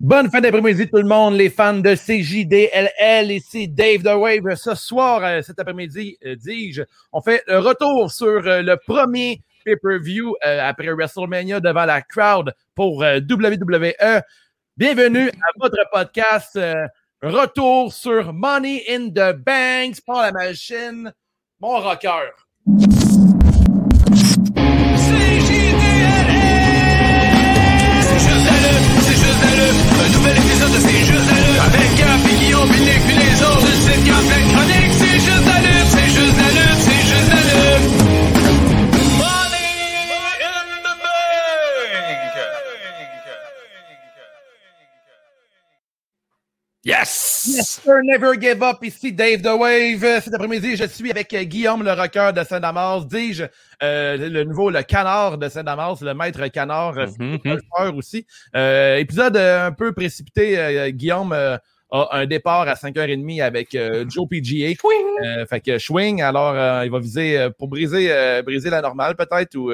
Bonne fin d'après-midi tout le monde, les fans de CJDLL, ici Dave The Wave. Ce soir, euh, cet après-midi, euh, dis-je, on fait le retour sur euh, le premier pay-per-view après WrestleMania devant la crowd pour WWE. Bienvenue à votre podcast Retour sur Money in the Banks par la machine, mon rocker. Yes! Yes, sir, never give up. Ici Dave The Wave. Cet après-midi, je suis avec Guillaume, le rocker de Saint-Damas. Dis-je, euh, le nouveau, le canard de Saint-Damas, le maître canard, mm -hmm. aussi. Euh, épisode euh, un peu précipité. Euh, Guillaume a un départ à 5h30 avec Joe PGA. fait que swing, alors il va viser pour briser, briser la normale peut-être ou.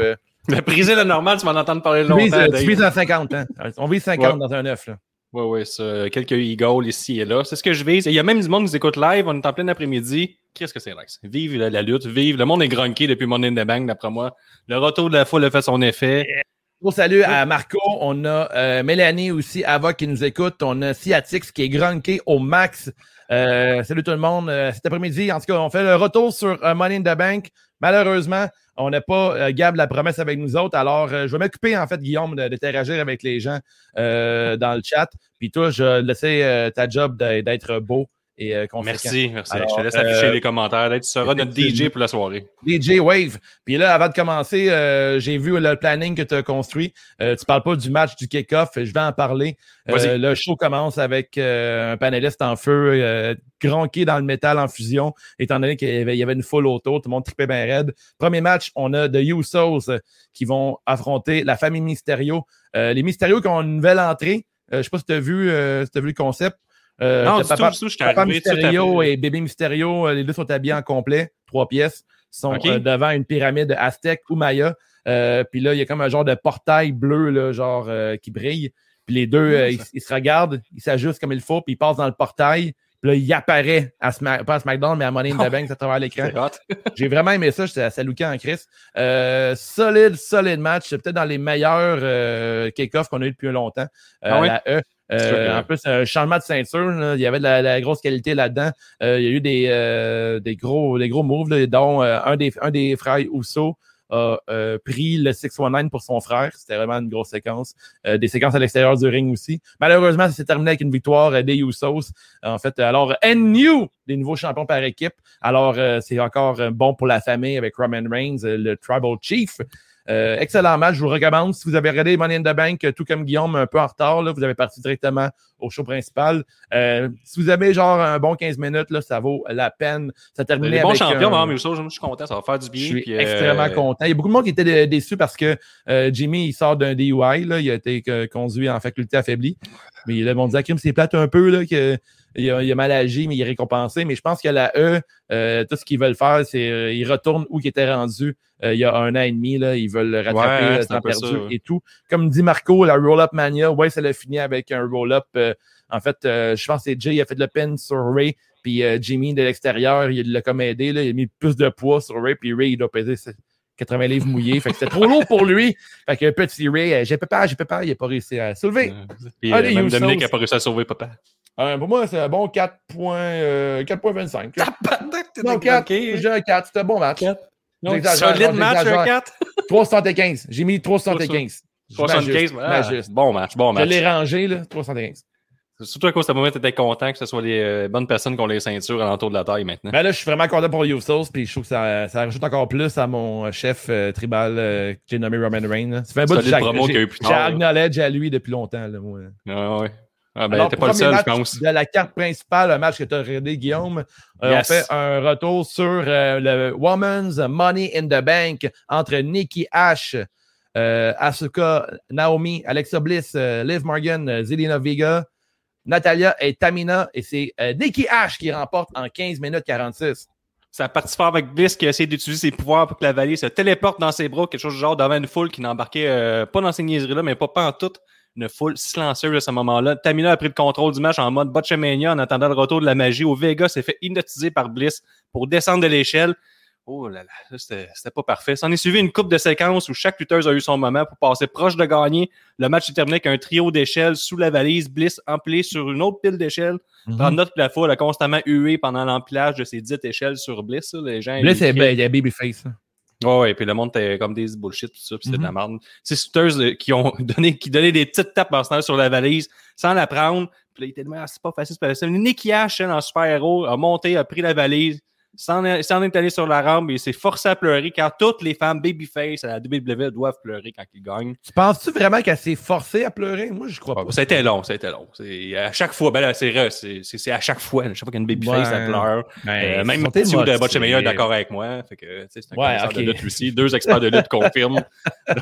Mais briser la normale, tu m'en entends parler longtemps. Tu vises, à 50, hein? On vise 50 ouais. dans un œuf, là. Oui, oui, ça. Quelques e ici et là. C'est ce que je vise. Il y a même du monde qui nous écoute live. On est en plein après-midi. Qu'est-ce que c'est, Lex? Vive la, lutte, vive. Le monde est grunqué depuis Money in the Bank, d'après moi. Le retour de la foule a fait son effet. Gros salut à Marco. On a euh, Mélanie aussi, Ava, qui nous écoute. On a Siatix qui est grunqué au max. Euh, salut tout le monde. Euh, cet après-midi, en tout cas, on fait le retour sur Money in the Bank. Malheureusement, on n'a pas Gab la promesse avec nous autres. Alors, je vais m'occuper, en fait, Guillaume, d'interagir avec les gens dans le chat. Puis toi, je vais ta job d'être beau et euh, Merci, merci. je te laisse afficher euh, les commentaires. tu seras notre DJ pour la soirée. DJ Wave. Puis là, avant de commencer, euh, j'ai vu le planning que tu as construit. tu parles pas du match du kick-off. Je vais en parler. le show commence avec un panéliste en feu, gronqué dans le métal en fusion, étant donné qu'il y, avait une foule autour. Tout le monde tripait bien raide. Premier match, on a The Usos qui vont affronter la famille Mysterio. les Mysterio qui ont une nouvelle entrée. je sais pas si tu as vu, si as vu le concept. Euh, non, du papa, tout, je papa Mysterio et bébé Mysterio, euh, les deux sont habillés en complet, trois pièces, sont euh, devant une pyramide aztèque ou maya. Euh, puis là, il y a comme un genre de portail bleu, là, genre qui brille. Puis les deux, ils, se regardent, ils s'ajustent comme il faut, puis ils passent dans le portail. Puis là, il apparaît à Smack, pas à SmackDown, mais à Money in the Bank à travers l'écran. J'ai vraiment aimé ça. J'étais assez looké en Chris. Euh, solide, solide match. C'est peut-être dans les meilleurs euh, kick-offs qu'on a eu depuis longtemps. ah La E. Euh, en plus, un changement de ceinture, il y avait de la, grosse qualité là-dedans. Euh, il y a eu des, euh, des, gros, des gros moves, dont un, des, un des frères Ousso a pris le 619 pour son frère. C'était vraiment une grosse séquence. des séquences à l'extérieur du ring aussi. Malheureusement, ça s'est terminé avec une victoire des Usos. En fait, alors, new des nouveaux champions par équipe. Alors, c'est encore bon pour la famille avec Roman Reigns, le Tribal Chief. Euh, excellent match, je vous recommande. Si vous avez regardé Money in the Bank, tout comme Guillaume, un peu en retard, là, vous avez parti directement au show principal. Euh, si vous avez genre un bon 15 minutes, là, ça vaut la peine. Ça termine Les bons champions, un... mais je suis content, ça va faire du bien. Je suis euh, extrêmement content. Il y a beaucoup de monde qui était déçu parce que Jimmy, il sort d'un DUI, là, il a été conduit en faculté affaiblie. Mais le monde dit, c'est plate un peu, là, que il a, il a, mal agi, mais il est récompensé. Mais je pense que la E, euh, tout ce qu'ils veulent faire, c'est euh, ils retournent où ils étaient rendus euh, il y a un an et demi. Là, ils veulent rattraper ouais, le temps perdu et tout. Comme dit Marco, la Roll-Up Mania, ouais, ça l'a fini avec un roll-up. en fait, je pense que Jay il a fait le pin sur Ray, puis Jimmy de l'extérieur, il l'a comme aidé. Là, il a mis plus de poids sur Ray, puis Ray, il doit peser 80 livres mouillés. fait que c'était trop lourd pour lui. Fait que petit Ray, j'ai papa, j'ai papa, il n'a pas réussi à soulever. Puis, Allez, même Dominique n'a pas réussi à sauver papa. Euh, pour moi, c'est un bon 4.25. Euh, 4.25. non, 4. J'ai un 4. C'était un bon match. Donc, solide match, un 4. 375. J'ai mis 375. 375, ah, bon match, bon match. Je l'ai rangé, là, 375. Surtout à cause de ce moment, tu étais content que ce soit les euh, bonnes personnes qui ont les ceintures alentour de la taille maintenant. Ben là, je suis vraiment content pour Usos, puis je trouve que ça, ça rajoute encore plus à mon chef euh, tribal euh, que j'ai nommé Roman Reigns. Fait un bout de promo qu'il y a eu plus tard. J'ai acknowledge à lui depuis longtemps. Là, moi. Ah, ouais. Ah ben, t'es pas le seul, je pense. De la carte principale, le match que tu as regardé, Guillaume, euh, on fait un retour sur euh, le Women's Money in the Bank entre Nikki Ash, euh, Asuka, Naomi, Alexa Bliss, Liv Morgan, Zelina Vega, Natalia et Tamina. Et c'est Nikki Ash qui remporte en 15 minutes 46. Ça parti fort avec Bliss qui a essayé d'utiliser ses pouvoirs pour que la vallée se téléporte dans ses bras, quelque chose du genre devant une foule qui n'embarquait pas dans ces niaiseries-là, mais pas, pas en tout une foule silencieuse à ce moment-là. Tamina a pris le contrôle du match en mode Botchamania en attendant le retour de la magie. Au Vega s'est fait hypnotiser par Bliss pour descendre de l'échelle. Oh là là, c'était pas parfait. S'en est suivi une coupe de séquences où chaque lutteuse a eu son moment pour passer proche de gagner. Le match est terminé avec un trio d'échelles sous la valise. Bliss empilé sur une autre pile d'échelles. Mm -hmm. Notre la foule a constamment hué pendant l'empilage de ces dites échelles sur Bliss. Les gens, Bliss, c'est babyface. Oh, ouais, puis le monde était comme des bullshit, tout ça, puis c'était de la mm-hmm. merde. C'est shooters euh, qui ont donné, qui donnaient des petites tapes en ce sur la valise sans la prendre. Puis là, il était de ah, c'est pas facile, c'est pas facile. Nicky Ash, en super-héros, a monté, a pris la valise, s'en est, allé sur la rampe et il s'est forcé à pleurer car toutes les femmes babyface à la WWE doivent pleurer quand ils gagnent. Tu penses-tu vraiment qu'elle s'est forcée à pleurer? Moi, je crois pas. ça a été long, ça a été long. À chaque fois, ben c'est à chaque fois. Chaque fois qu'une babyface, elle pleure. Ben, euh, même si de Botch est d'accord avec moi. Fait que, c'est un ouais, okay. de lutte aussi. Deux experts de lutte confirment.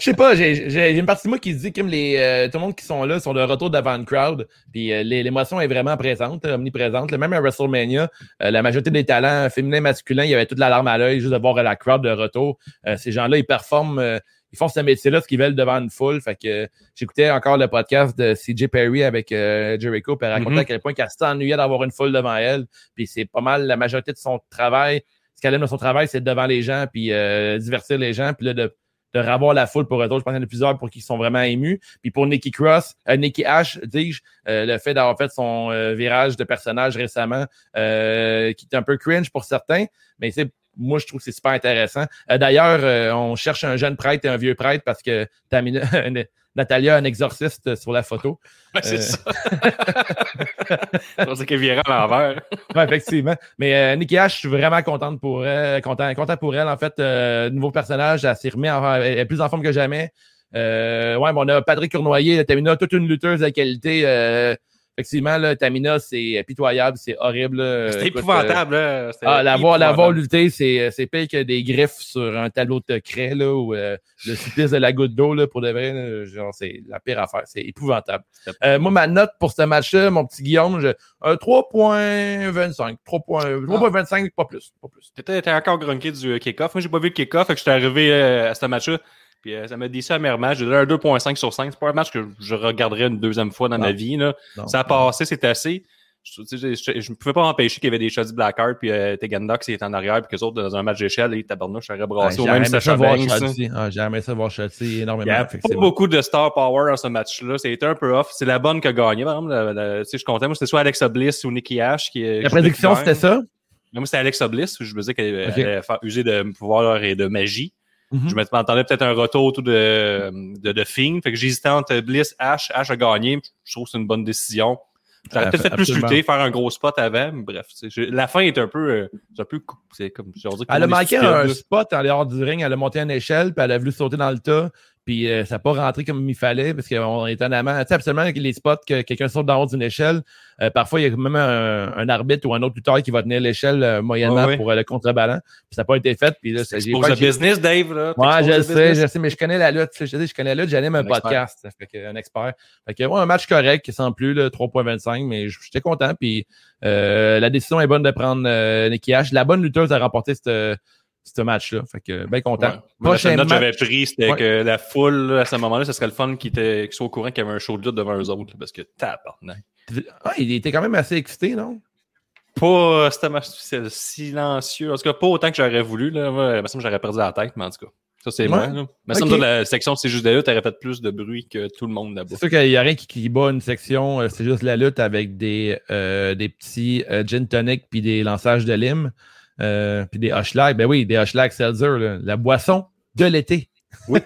Je sais pas, j'ai une partie de moi qui dit que les, euh, tout le monde qui sont là sont de retour devant le crowd. Puis euh, l'émotion est vraiment présente, omniprésente. Même à WrestleMania, la majorité des talent féminin, masculin, il y avait toute la larme à l'œil juste de voir la crowd de retour. Euh, ces gens-là, ils performent, euh, ils font ce métier-là, ce qu'ils veulent devant une foule. Fait que j'écoutais encore le podcast de CJ Perry avec euh, Jericho, puis elle racontait mm-hmm. à quel point qu'elle s'ennuyait d'avoir une foule devant elle. Puis c'est pas mal la majorité de son travail. Ce qu'elle aime de son travail, c'est devant les gens, puis divertir les gens, puis là, de de revoir la foule pour eux autres. Je pense qu'il y en a plusieurs pour qui sont vraiment émus. Puis pour Nikki Cross, euh, Nikki Ash, dis-je, euh, le fait d'avoir fait son euh, virage de personnage récemment, qui est un peu cringe pour certains, mais c'est moi, je trouve que c'est super intéressant. D'ailleurs, on cherche un jeune prêtre et un vieux prêtre parce que Tamina, Natalia, un exorciste sur la photo. c'est ça. je pensais qu'elle virait à l'envers. oui, effectivement. Mais euh, Nikki H, je suis vraiment contente pour elle, content, content pour elle. En fait, euh, nouveau personnage, elle s'est remis, elle est plus en forme que jamais. Euh, ouais, bon, on a Patrick Cournoyer, Tamina, toute une lutteuse de qualité. Euh, effectivement, là, Tamina, c'est pitoyable, c'est horrible. C'est épouvantable. Là. Ah, la voir, la voir lutter, c'est pire que des griffes sur un tableau de craie, là, ou euh, le supplice de la goutte d'eau, là, pour de vrai. genre, c'est la pire affaire. C'est épouvantable. Euh, moi, ma note pour ce match-là, mon petit Guillaume, je, un 3.25. 3.25, pas plus. Pas plus. T'étais encore grunqué du kick-off. Moi, j'ai pas vu le kick-off, fait que j'étais arrivé euh, à ce match-là. Puis euh, ça m'a dit ça match. J'ai donné un 2.5 sur 5. C'est pas un match que je regarderais une deuxième fois dans ma vie. Là. ça a passé, c'est assez. Je ne pouvais pas empêcher qu'il y avait des shots Blackheart puis euh, Tegandox qui est en arrière puis que autres dans un match d'échelle et tabarnouche j'aurais brassé au même Sacha. Ah, J'ai aimé ça voir Chelsea énormément. Il n'y a pas beaucoup de star power dans ce match-là. C'était un peu off. C'est la bonne qui a gagné. Par exemple, si je comptais, moi c'était soit Alexa Bliss ou Nikki Ash qui La prédiction c'était ça? Moi c'était Alexa Bliss. Je me disais qu'elle allait faire user de pouvoir et de magie. Mm-hmm. Je m'attendais peut-être un retour de, de, de Fait que j'hésitais entre Bliss, Ash. Ash a gagné. Je trouve que c'est une bonne décision. J'aurais peut-être fait plus lutter, faire un gros spot avant, mais bref. La fin est un peu. Euh, un peu c'est comme, dire, elle a manqué un spot en dehors du ring, elle a monté une échelle, puis elle a voulu sauter dans le tas. Puis euh, ça n'a pas rentré comme il fallait parce qu'on étonnamment, tu sais, absolument les spots que quelqu'un saute d'en haut d'une échelle, euh, parfois il y a même un, un, arbitre ou un autre lutteur qui va tenir l'échelle euh, moyennement pour le contreballant. Puis ça n'a pas été fait. Puis là, c'est pour le business, Dave. Là. Ouais, je sais, je sais, mais je connais la lutte. Je, sais, je connais la lutte, j'anime un, podcast. Ça fait que, un expert. Fait que ouais, un match correct semble plus 3.25, mais j'étais content. Puis la décision est bonne de prendre euh, La bonne lutteuse a remporté cette ce match-là. Fait que bien content. Ouais. La note que j'avais pris, c'était que la foule, à ce moment-là, ce serait le fun qu'ils soient au courant qu'il y avait un show de lutte devant eux autres. parce que tabarnak. Ah, il était quand même assez excité, non? Pas, c'était match silencieux. En tout cas, pas autant que j'aurais voulu. Là. Moi, il me semble que j'aurais perdu la tête, mais en tout cas. Ça, c'est moi. Là. Mais okay. la section c'est juste de lutte, aurait fait plus de bruit que tout le monde là-bas. C'est sûr qu'il n'y a rien qui, qui, bat une section, euh, c'est juste la lutte avec des, euh, des petits euh, gin tonic puis des lançages de lime. Euh, puis des Hochelag, ben oui, des Hochelag Seltzer, la boisson de l'été. Oui.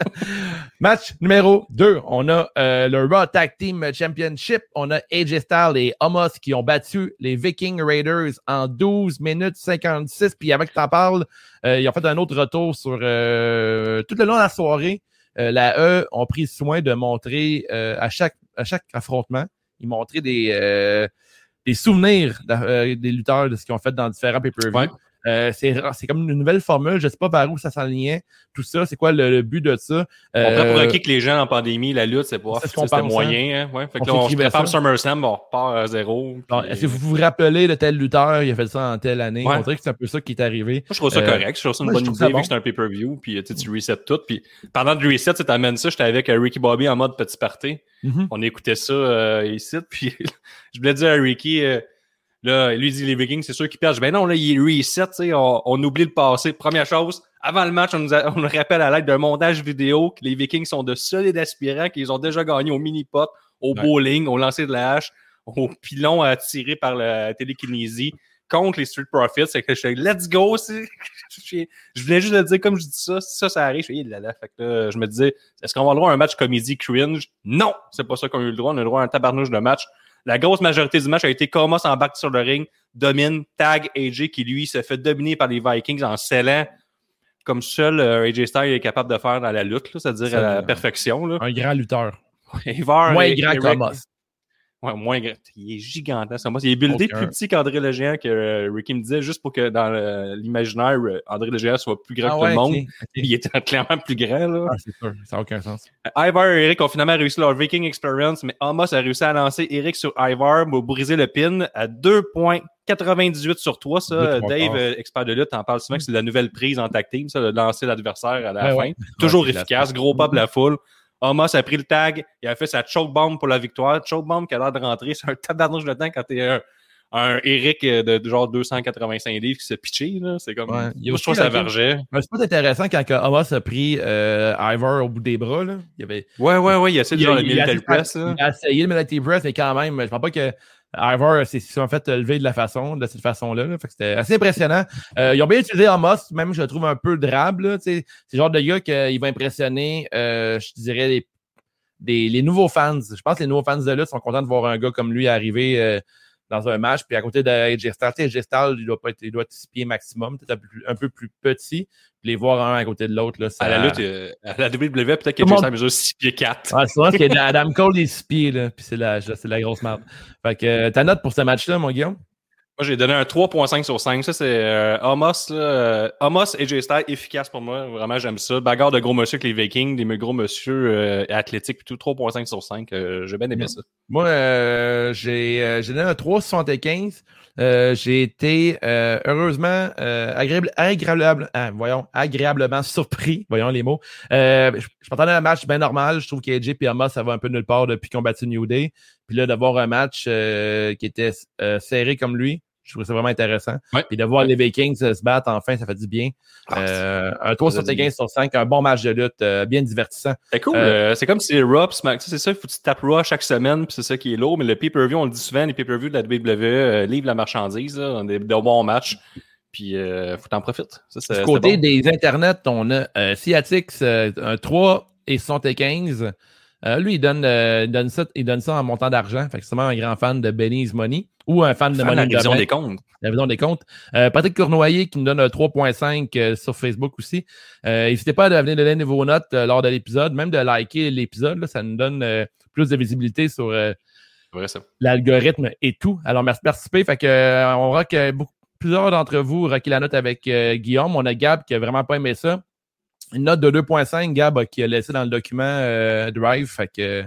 Match numéro 2. On a euh, le Raw Tag Team Championship. On a AJ Styles et Homos qui ont battu les Viking Raiders en 12 minutes 56. Puis avec que t'en parles, euh, ils ont fait un autre retour sur tout le long de la soirée. la E ont pris soin de montrer à, chaque, à chaque affrontement, ils montraient des, des souvenirs des lutteurs de ce qu'ils ont fait dans différents pay-per-views. Euh, c'est comme une nouvelle formule. Je sais pas vers où ça s'enlignait. Tout ça, c'est quoi le, but de ça? on prend pour acquis que les gens en pandémie, la lutte, c'est pas c'était hein? moyen. Hein? Ouais. Fait que on, là, on se prépare SummerSlam, on repart à zéro. Est-ce que vous vous rappelez de tel lutteur, il a fait ça en telle année? On dirait que c'est un peu ça qui est arrivé. Moi, je trouve ça euh, correct. Je trouve ça une bonne idée vu que c'est un pay-per-view. Puis tu resets tout. Puis pendant le reset, tu amènes ça. J'étais avec euh, Ricky Bobby en mode petit party. Mm-hmm. On écoutait ça ici. Puis je voulais dire à Ricky Là, lui dit les Vikings, c'est sûr qu'ils perdent. Ben non, là, il reset, on, on oublie le passé. Première chose, avant le match, on nous, on nous rappelle à l'aide d'un montage vidéo que les Vikings sont de solides aspirants, qu'ils ont déjà gagné au mini-pot, au bowling, au lancer de la hache, au pilon attiré par la télékinésie contre les Street Profits. C'est que je suis let's go. je voulais juste le dire comme je dis ça. Si ça, ça arrive, je, là, là. Fait que là, je me disais, est-ce qu'on va avoir le droit à un match comédie cringe? Non, c'est pas ça qu'on a eu le droit. On a eu le droit à un tabarnouche de match la grosse majorité du match a été Comas en back sur le ring, domine, tag AJ qui lui se fait dominer par les Vikings en scellant comme seul euh, AJ Styles est capable de faire dans la lutte, c'est-à-dire à la perfection. Là. Un grand lutteur. Moins grand Comas. Ouais, moins grand. Il est gigantesque. Il est buildé plus petit qu'André le Géant, que euh, Ricky me disait, juste pour que dans l'imaginaire, euh, André le Géant soit plus grand ah que tout le monde. Il était clairement plus grand. Là. Ah, c'est sûr. Ça n'a aucun sens. Ivar et Eric ont finalement réussi leur Viking Experience, mais Amos a réussi à lancer Eric sur Ivar pour briser le pin à 2.98 sur 3. Ça, Dave, euh, expert de lutte, en parle souvent que c'est la nouvelle prise en tag team, ça, de lancer l'adversaire à la fin. Toujours efficace, gros pop la foule. Amos a pris le tag, il a fait sa choke bomb pour la victoire. Choke bomb qui a l'air de rentrer, c'est un tabarnouche de temps quand t'es un, un Eric de, genre 285 livres qui s'est pitché. C'est comme. Ouais. Moi, je trouve ça vergeait. C'est pas intéressant quand Amos a pris euh, Ivor au bout des bras. Là. Il avait... Ouais, ouais, ouais, il a essayé de le military press. Il a essayé le military press, mais quand même, je pense pas que Ivor s'est en fait levé de la façon, de cette façon-là. C'était assez impressionnant. Euh, ils ont bien utilisé Amos, même je le trouve un peu drable. C'est le genre de gars qui va impressionner, euh, je dirais, les, des, les nouveaux fans. Je pense que les nouveaux fans de lutte sont contents de voir un gars comme lui arriver euh, dans un match. Puis à côté de AJ Styles, AJ Styles, il doit pas être, il doit être six pieds maximum, peut-être un, peu plus petit. Puis les voir un à côté de l'autre, là, ça... À la lutte, euh, à la WWE, peut-être qu'AJ Styles mesure 6 pieds 4. Ah, c'est vrai que Adam Cole est 6 pieds, là. Puis c'est la, c'est la grosse merde. Fait que, euh, ta note pour ce match-là, mon Guillaume? Moi, j'ai donné un 3.5 sur 5. Ça, c'est euh, Amos, là, Amos et J efficace pour moi. Vraiment, j'aime ça. Bagarre de gros monsieur avec les Vikings, des gros monsieur euh, athlétiques, tout 3.5 sur 5. j'ai bien aimé ça. Moi, j'ai, j'ai donné un 3.75. j'ai été heureusement agréable, agréable voyons, agréablement surpris, voyons les mots. je, je m'attendais à un match bien normal. Je trouve qu'AJ et Amos, ça va un peu nulle part depuis qu'on battu New Day. Puis là, d'avoir un match qui était serré comme lui, je trouve ça vraiment intéressant. Puis de voir les Vikings se battre enfin, ça fait du bien. Ah, euh, un 3 sur 15 sur 5, un bon match de lutte, euh, bien divertissant. C'est cool. Euh, c'est comme si Raw, c'est ça, il faut que tu tapes Raw chaque semaine, puis c'est ça qui est lourd. Mais le pay-per-view, on le dit souvent, les pay-per-view de la WWE livrent la marchandise, là, des, des bons matchs. Puis, il faut t'en profiter. du côté des internets, on a euh, un 3 et 75. Euh, lui, il donne, euh, donne, ça, il donne ça en montant d'argent. Fait que c'est vraiment un grand fan de Benny's Money ou un fan de Money. La vision des comptes. La vision des comptes. Euh, Patrick Cournoyer qui nous donne 3.5 sur Facebook aussi. N'hésitez pas à venir donner vos notes lors de l'épisode, même de liker l'épisode. Ça nous donne plus de visibilité sur l'algorithme et tout. Alors, merci de participer. Fait que, on voit que plusieurs d'entre vous rocké la note avec Guillaume. On a Gab qui a vraiment pas aimé ça une note de 2.5, Gab, qui a laissé dans le document euh, Drive. Fait que.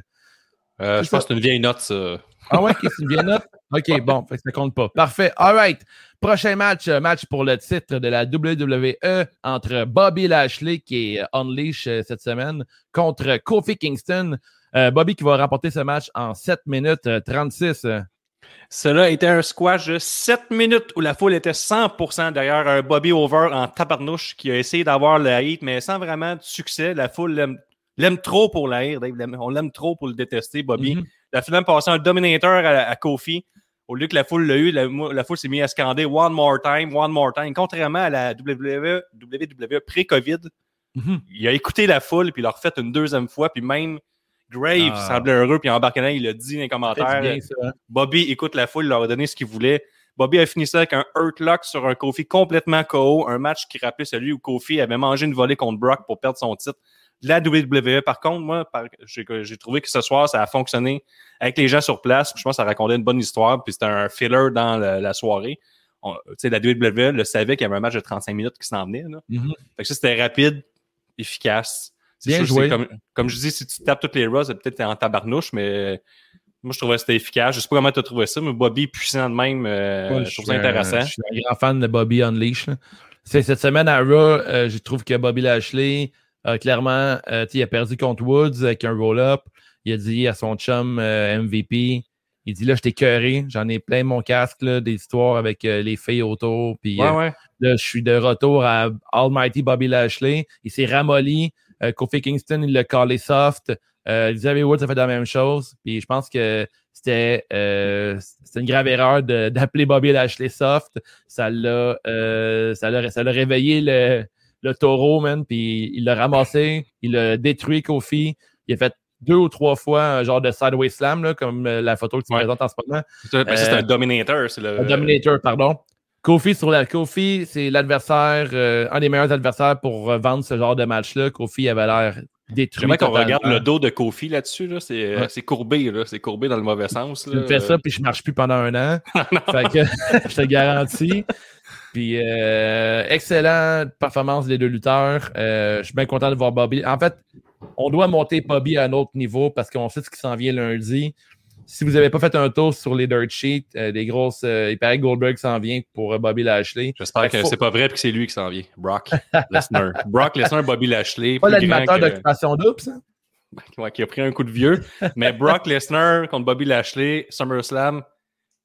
Euh, je pense que c'est une vieille note, ça. Ah ouais, c'est une vieille note? OK, bon, fait que ça compte pas. Parfait. All right. Prochain match, euh, match pour le titre de la WWE entre Bobby Lashley, qui est Unleash cette semaine, contre Kofi Kingston. Bobby qui va remporter ce match en 7 minutes 36. Cela était un squash de 7 minutes où la foule était 100% derrière un Bobby Over en tabarnouche qui a essayé d'avoir le hit, mais sans vraiment de succès. La foule l'aime trop pour la On l'aime trop pour le détester, Bobby. Mm-hmm. La foule a passé un Dominator à, Kofi. Au lieu que la foule l'a eu, la, foule s'est mise à scander One more time, one more time. Contrairement à la WWE, WWE pré-COVID, mm-hmm. il a écouté la foule, puis il l'a refait une deuxième fois, puis même Grave ah. semblait heureux, puis embarquant, il a dit dans les commentaires. Hein. Bobby écoute la foule, il leur a donné ce qu'il voulait. Bobby a fini ça avec un Hurt sur un Kofi complètement KO, un match qui rappelait celui où Kofi avait mangé une volée contre Brock pour perdre son titre la WWE. Par contre, moi, j'ai trouvé que ce soir, ça a fonctionné avec les gens sur place. Je pense que ça racontait une bonne histoire, puis c'était un filler dans la soirée. sais, la WWE le savait qu'il y avait un match de 35 minutes qui s'en venait. Là. Mm-hmm. Fait que ça, c'était rapide, efficace. Bien joué. Comme, comme, je dis, si tu tapes toutes les Raws, c'est peut-être en tabarnouche, mais moi, je trouvais que c'était efficace. Je sais pas comment tu as trouvé ça, mais Bobby puissant de même, euh, je trouve ça intéressant. je suis un grand fan de Bobby Unleash. Cette semaine à Raw, euh, je trouve que Bobby Lashley, euh, clairement, il a perdu contre Woods avec un roll-up. Il a dit à son chum MVP, il dit là, je t'ai cœuré, j'en ai plein mon casque, là, des histoires avec les filles autour. Puis là, je suis de retour à Almighty Bobby Lashley. Il s'est ramolli. Kofi Kingston, il l'a callé soft. Euh, Xavier Woods a fait la même chose. Puis je pense que c'était euh, une grave erreur d'appeler Bobby Lashley soft. Ça l'a euh, l'a réveillé le, le taureau, man. Puis il l'a ramassé, il a détruit Kofi. Il a fait deux ou trois fois un genre de sideways slam, là, comme euh, la photo que tu présentes en ce moment. C'est un euh, dominator. Le... Un dominator, pardon. Kofi sur la Kofi, c'est l'adversaire, euh, un des meilleurs adversaires pour vendre ce genre de match-là. Kofi avait l'air détruit. J'aimerais qu'on regarde le dos de Kofi là-dessus. Là. C'est euh, courbé. C'est courbé dans le mauvais sens. Là. Je fais ça, puis je ne marche plus pendant un an. fait que je te garantis. Puis, euh, excellente performance des deux lutteurs. Euh, je suis bien content de voir Bobby. En fait, on doit monter Bobby à un autre niveau parce qu'on sait ce qui s'en vient lundi si vous n'avez pas fait un tour sur les dirt sheets, euh, des grosses. Euh, il paraît que Goldberg s'en vient pour euh, Bobby Lashley. J'espère que c'est pas vrai et que c'est lui qui s'en vient. Brock Lesnar. Brock Lesnar, Bobby Lashley. Pas l'animateur d'occupation double, ça? Ouais, qui a pris un coup de vieux. Mais Brock Lesnar contre Bobby Lashley, SummerSlam,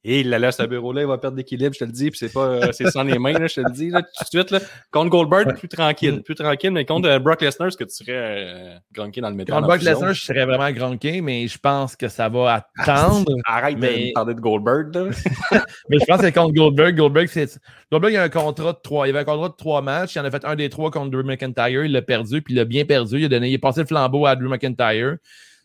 et il la laisse à bureau-là, il va perdre l'équilibre, je te le dis, puis c'est pas euh, c'est sans les mains, là, je te le dis, là, tout de suite. Là. Contre Goldberg, plus tranquille, plus tranquille, mais contre euh, Brock Lesnar, est-ce que tu serais euh, gronké dans le métal? Contre Brock Lesnar, je serais vraiment gronké, mais je pense que ça va attendre. Arrête de parler de Goldberg, là. mais je pense que contre Goldberg, Goldberg, c'est. Goldberg, il a un contrat de trois. Il avait un contrat de trois matchs. Il en a fait un des trois contre Drew McIntyre. Il l'a perdu, puis il l'a bien perdu. Il a donné, il a passé le flambeau à Drew McIntyre.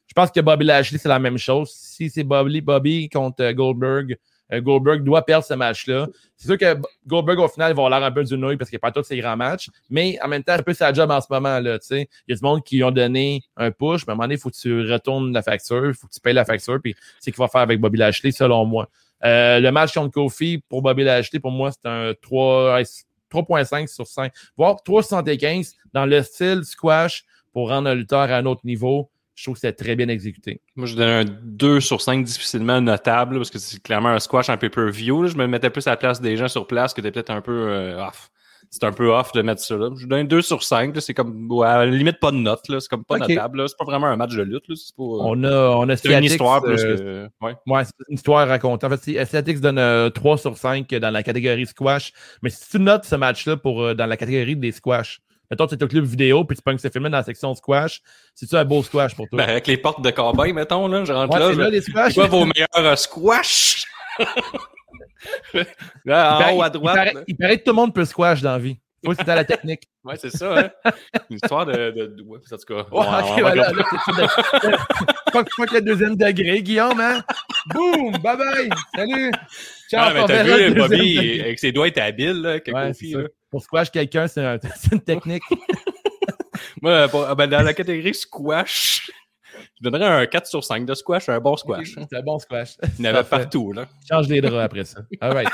Je pense que Bobby Lashley, c'est la même chose. Si c'est Bobby, Bobby contre Goldberg, euh, Goldberg doit perdre ce match-là. C'est sûr que Goldberg, au final, va avoir l'air un peu du nouille parce qu'il pas tous ses grands matchs. Mais en même temps, un peu sa job en ce moment. là. Il y a du monde qui ont donné un push, mais à un moment donné, il faut que tu retournes la facture, il faut que tu payes la facture. Puis c'est ce qu'il va faire avec Bobby Lashley, selon moi. Euh, le match contre Kofi pour Bobby Lashley, pour moi, c'est un 3.5 sur 5, voire 3,75 dans le style squash pour rendre un lutteur à un autre niveau je trouve que c'était très bien exécuté. Moi, je donne un 2 sur 5 difficilement notable parce que c'est clairement un squash un pay-per-view. Je me mettais plus à la place des gens sur place que t'es peut-être un peu euh, off. C'est un peu off de mettre ça là. Je donne un 2 sur 5. C'est comme à la limite pas de note. C'est comme pas notable. C'est pas vraiment un match de lutte. Là. Pas, euh, on a, on a une histoire plus euh, que. Ouais, ouais c'est une histoire racontée. En fait, Aesthetics donne 3 sur 5 dans la catégorie squash. Mais si tu notes ce match-là pour dans la catégorie des squash, mettons, tu es au club vidéo, puis tu pognes ce film dans la section squash. C'est-tu un beau squash pour toi? Ben, avec les portes de cowboy, mettons, là, je rentre là. là les squash. quoi vos meilleurs euh, squash? là, en haut à droite. Il paraît, que tout le monde peut squash dans la vie. Faut c'est à la technique. Ouais, c'est ça, hein? Une histoire de. de, ouais, en tout cas. Oh, ok, voilà. Fuck, fuck le deuxième degré, Guillaume, hein? Boum! Bye bye! Salut! Ciao, ah, mais t'as vu, Bobby, avec ses doigts, il était habile, là, ouais, là. Pour squash quelqu'un, c'est un, une technique. Moi, pour, ben, dans la catégorie squash, je donnerais un 4 sur 5 de squash, un bon squash. C'est un bon squash. Il y en avait partout, là. Change les draps après ça. All right.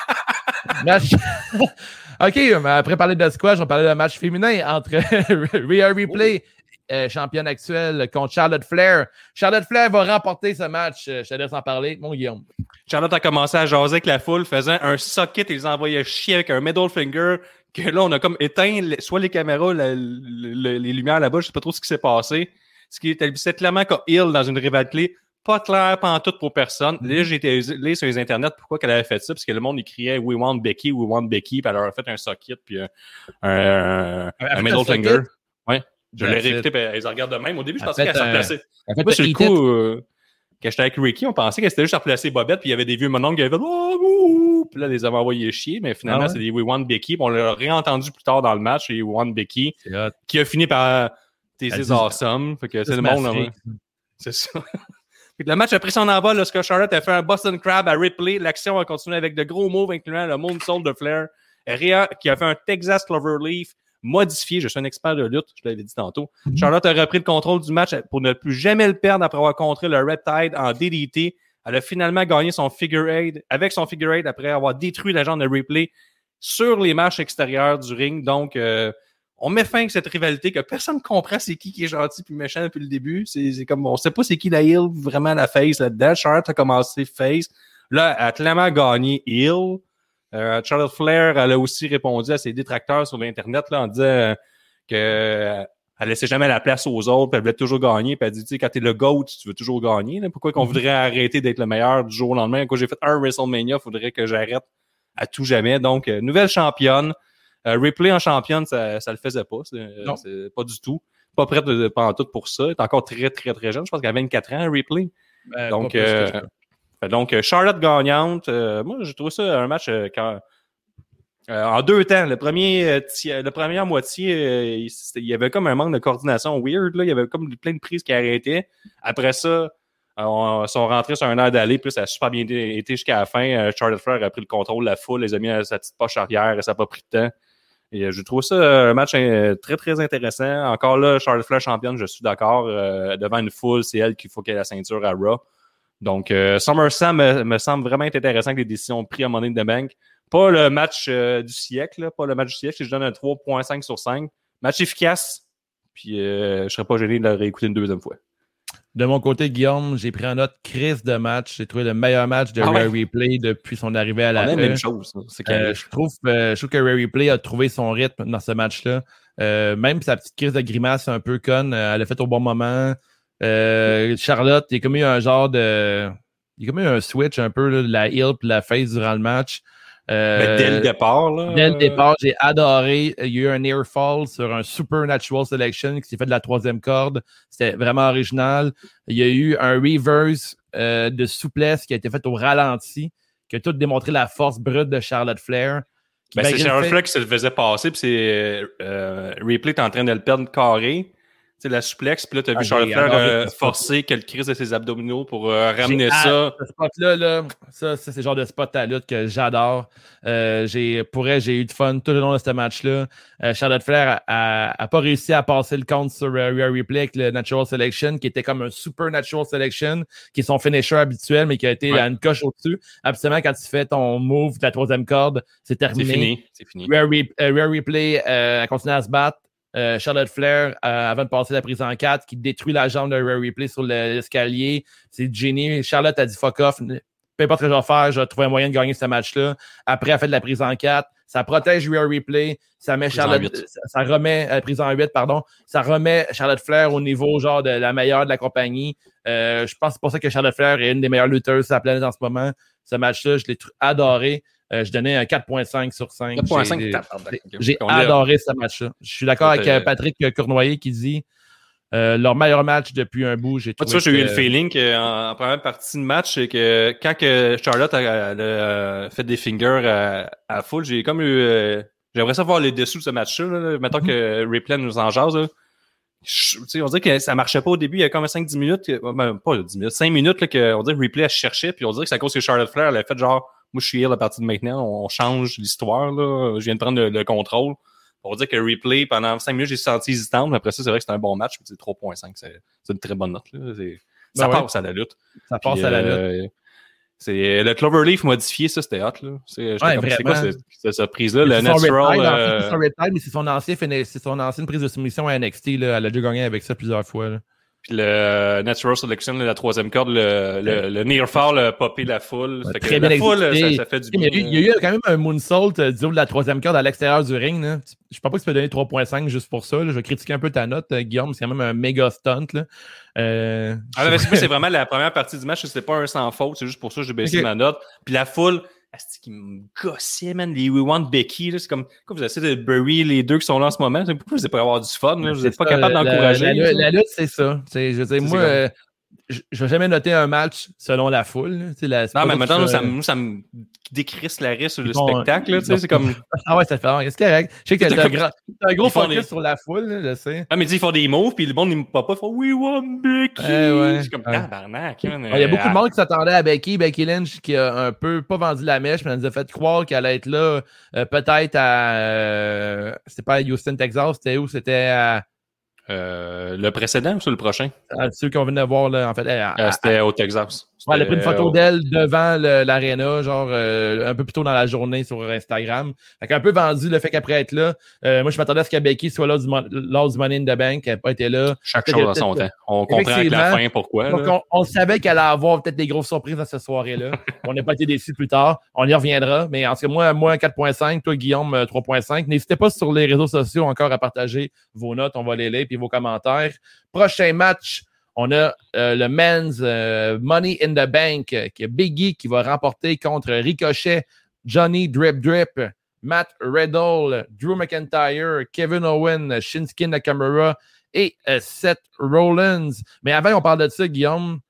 OK, après parler de squash, on parlait d'un match féminin entre Rhea Replay, euh, championne actuelle, contre Charlotte Flair. Charlotte Flair va remporter ce match. Euh, je te laisse en parler, mon Guillaume. Charlotte a commencé à jaser avec la foule, faisant un socket et les envoyait chier avec un middle finger que là, on a comme éteint soit les caméras, les lumières là-bas, je sais pas trop ce qui s'est passé. Ce qui est clairement comme Hill dans une rivalité pas clair, pas en tout pour personne. Là, mm-hmm. j'ai été là sur les internets pourquoi qu'elle avait fait ça, parce que le monde écriait We want Becky, We want Becky, puis elle leur a fait un socket, puis un, middle finger. Ouais. Je l'ai réécouté, puis ils regardent de même. Au début, je pensais qu'elle s'est replacée. Moi, sur le coup, euh, quand j'étais avec Ricky, on pensait qu'elle s'était juste replacée Bobette, puis il y avait des vieux mononcles qui avaient fait oh, puis là, les avaient envoyés chier, mais finalement, ah c'est des We Want Becky. Puis on l'a réentendu plus tard dans le match, les We Want Becky, qui a fini par This is awesome. Fait que c'est le monde, C'est ça. le match a pris son envol lorsque Charlotte a fait un Boston Crab à Ripley. L'action a continué avec de gros moves, incluant le moonsault de Flair. Rhea qui a fait un Texas Cloverleaf modifié. Je suis un expert de lutte, je l'avais dit tantôt. Mhm. Charlotte a repris le contrôle du match pour ne plus jamais le perdre après avoir contré le Red Tide en DDT. Elle a finalement gagné son figure eight avec son figure eight après avoir détruit la jambe de replay sur les matchs extérieurs du ring. Donc, euh, on met fin à cette rivalité que personne ne comprend c'est qui qui est gentil puis méchant depuis le début. C'est comme, on sait pas c'est qui la heel, vraiment la face là-dedans. Charlotte a commencé face. Là, elle a clairement gagné heel. Euh, Charlotte Flair, elle a aussi répondu à ses détracteurs sur l'Internet là, en disant que elle laissait jamais la place aux autres, puis elle voulait toujours gagner, puis elle dit, tu sais, quand t'es le GOAT, tu veux toujours gagner. Pourquoi qu'on mhm. voudrait arrêter d'être le meilleur du jour au lendemain? Quand j'ai fait un WrestleMania, il faudrait que j'arrête à tout jamais. Donc, euh, nouvelle championne. Euh, Ripley en championne, ça, ça le faisait pas. C'est pas du tout. Pas prête de, pendant tout pour ça. Elle est encore très, très, très jeune. Je pense qu'elle a 24 ans, Ripley. Ben, donc, euh, donc, Charlotte gagnante. moi, je trouve ça un match quand, en deux temps. Le premier, la première moitié, il, y avait comme un manque de coordination weird. Là. Il y avait comme plein de prises qui arrêtaient. Après ça, on, sont rentrés sur un air d'aller, puis ça a super bien été jusqu'à la fin. Euh, Charlotte Flair a pris le contrôle de la foule, les a mis à sa petite poche arrière, et ça n'a pas pris de temps. Et euh, je trouve ça un match euh, très, très intéressant. Encore là, Charlotte Flair championne, je suis d'accord. devant une foule, c'est elle qu'il faut qu'elle ait la ceinture à Raw. Donc, SummerSlam me, semble vraiment intéressant avec les décisions prises à Money in the Bank. Pas le match du siècle, pas le match du siècle. Je donne un 3.5 sur 5. Match efficace. Puis, je ne serais pas gêné de le réécouter une deuxième fois. De mon côté, Guillaume, j'ai pris en note crise de match. J'ai trouvé le meilleur match de ah Rare Replay depuis son arrivée à la. la même chose. Euh, je, trouve, euh, je trouve que Rare Replay a trouvé son rythme dans ce match-là. Euh, même sa petite crise de grimace un peu conne, elle l'a fait au bon moment. Charlotte, il y a comme eu un genre de. Il y a comme eu un switch un peu de la heel et la face durant le match. Ben, dès le départ, là. Dès le départ, j'ai adoré. Il y a eu un air fall sur un Supernatural Selection qui s'est fait de la troisième corde. C'était vraiment original. Il y a eu un reverse euh, de souplesse qui a été fait au ralenti, qui a tout démontré la force brute de Charlotte Flair. Ben, c'est Charlotte Flair qui se le faisait passer, puis c'est euh, Ripley en train de le perdre carré c'est la suplex, puis là, tu as vu ah, Charlotte Flair euh, forcer qu'elle crise de ses abdominaux pour euh, ramener ça. Ce spot-là, là, ça, c'est le genre de spot à lutte que j'adore. Euh, j'ai, pour elle, j'ai eu du fun tout le long de ce match-là. Euh, Charlotte Flair a, pas réussi à passer le compte sur euh, Replay avec le Natural Selection, qui était comme un Super Natural Selection, qui est son finisher habituel, mais qui a été une coche au-dessus. Absolument, quand tu fais ton move de la troisième corde, c'est terminé. C'est fini. C'est fini. Rare, Replay a continué à se battre. Euh, Charlotte Flair, euh, avant de passer la prise en 4, qui détruit la jambe de Rare Replay sur l'escalier. C'est Jenny. Charlotte a dit fuck off. Peu importe ce que je vais faire, je vais trouver un moyen de gagner ce match-là. Après, elle fait de la prise en 4. Ça protège Rare Replay. Ça met Charlotte. Ça, remet la prise en 8, pardon. Ça remet Charlotte Flair au niveau genre de la meilleure de la compagnie. Euh, je pense que c'est pour ça que Charlotte Flair est une des meilleures lutteuses sur la planète en ce moment. Ce match-là, je l'ai adoré. Euh, je donnais un 4.5 sur 5. 4.5, j'ai adoré ce match-là. Je suis d'accord avec euh, Patrick Cournoyer qui dit euh, leur meilleur match depuis un bout. J'ai trouvé. j'ai eu le feeling qu'en en première partie de match, c'est que quand que Charlotte a, fait des fingers à, à full, j'ai comme eu. J'aimerais savoir les dessous de ce match-là. Maintenant que mm-hmm. Ripley nous en jase. Là. on dirait que ça marchait pas au début, il y a comme 5-10 minutes, ben, pas 10 minutes, 5 minutes là, que, on dirait que Ripley a cherché, puis on dirait que c'est à cause que Charlotte Flair elle a fait genre moi, je suis here à partir de maintenant. On change l'histoire. Je viens de prendre le, contrôle. Pour dire que replay, pendant 5 minutes, j'ai senti hésitante. Mais après ça, c'est vrai que c'était un bon match. C'est 3.5. C'est une très bonne note. Là. Ça ben passe à la lutte. Ça passe à la lutte. Euh, c'est le Cloverleaf modifié, ça, c'était hot. Là. C'est ouais, quoi cette, surprise-là? Le Natural. Euh... C'est son, ancien, son ancienne prise de soumission à NXT. Là. Elle a déjà gagné avec ça plusieurs fois. Là. Puis le Natural Selection, la troisième corde, le, le, le Near Fall a popé la foule. Fait que la foule, ça, fait du bien. Il y, a eu, quand même un moonsault euh, du haut de la troisième corde à l'extérieur du ring. Là. Je pense pas que tu peux donner 3.5 juste pour ça. Je vais critiquer un peu ta note, euh, Guillaume. C'est quand même un méga stunt. Là. Euh, ah, c'est vraiment la première partie du match. C'était pas un sans faute. C'est juste pour ça que j'ai baissé ma note. Puis la foule, c'est qui me gossait, man. Les We Want Becky, c'est comme, quand vous essayez de bury les deux qui sont là en ce moment, pourquoi vous n'êtes pas avoir du fun, Vous n'êtes pas capable d'encourager. La, lutte, c'est ça. je veux dire, moi, je vais jamais noter un match selon la foule. non, mais maintenant, ça, me, ça me décrisse la sur le spectacle. C'est comme. Ah ouais, ça fait C'est correct. Je sais que t'as un, un, gros focus sur la foule, je sais. Ah, mais ils font des moves, puis le monde, il me pas pas. Ils font We want Becky. Eh ouais. C'est comme tabarnak. Il y a beaucoup de monde qui s'attendait à Becky. Becky Lynch qui a un peu pas vendu la mèche, mais elle nous a fait croire qu'elle allait être là euh, peut-être à. Euh, c'était pas à Houston, Texas, c'était où? C'était à. Euh, le précédent ou le prochain? Ah, ceux qu'on venait de voir, là, en fait. Euh, c'était au Texas. Ouais, elle a pris une photo d'elle devant l'aréna, genre euh, un peu plus tôt dans la journée sur Instagram. Fait qu'un peu vendu le fait qu'après être là. moi, je m'attendais à ce que Becky soit là du, lors du Money in the Bank. Elle n'a pas été là. Chaque chose à son temps. On comprend avec la fin pourquoi. Donc, on, savait qu'elle allait avoir peut-être des grosses surprises à cette soirée-là. on n'a pas été déçus plus tard. On y reviendra. Mais en tout cas, moi, moi 4.5, toi, Guillaume, 3.5. N'hésitez pas sur les réseaux sociaux encore à partager vos notes. On va les lire puis vos commentaires. Prochain match, on a euh, le men's euh, Money in the Bank, euh, qui est Biggie qui va remporter contre Ricochet, Johnny Drip Drip, Matt Riddle, Drew McIntyre, Kevin Owen, Shinsuke Nakamura et Seth Rollins. Mais avant, on parle de ça, Guillaume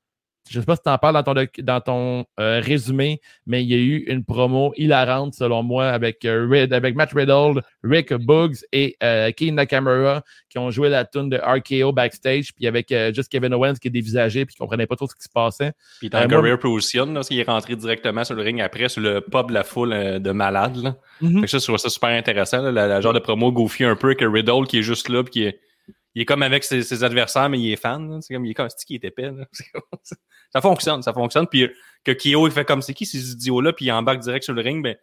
je ne sais pas si tu en parles dans ton, dans ton euh, résumé, mais il y a eu une promo hilarante, selon moi, avec, euh, avec Matt Riddle, Rick Boogs et euh, Nakamura qui ont joué la tune de RKO backstage, puis avec euh, juste Kevin Owens qui est dévisagé puis qui ne comprenait pas trop ce qui se passait. Puis dans Career Position, il est rentré directement sur le ring après, sur le pub de la foule de malades. Là. Mm-hmm. ça, je trouve ça super intéressant, la, genre de promo goofy un peu, que Riddle qui est juste là, puis qui est il est comme avec ses, adversaires, mais il est fan. C'est comme, il est comme, c'est qui est épais. ça fonctionne, ça fonctionne. Puis euh, que Kyo, il fait comme, c'est qui ces idiots-là, puis il embarque direct sur le ring. Ben,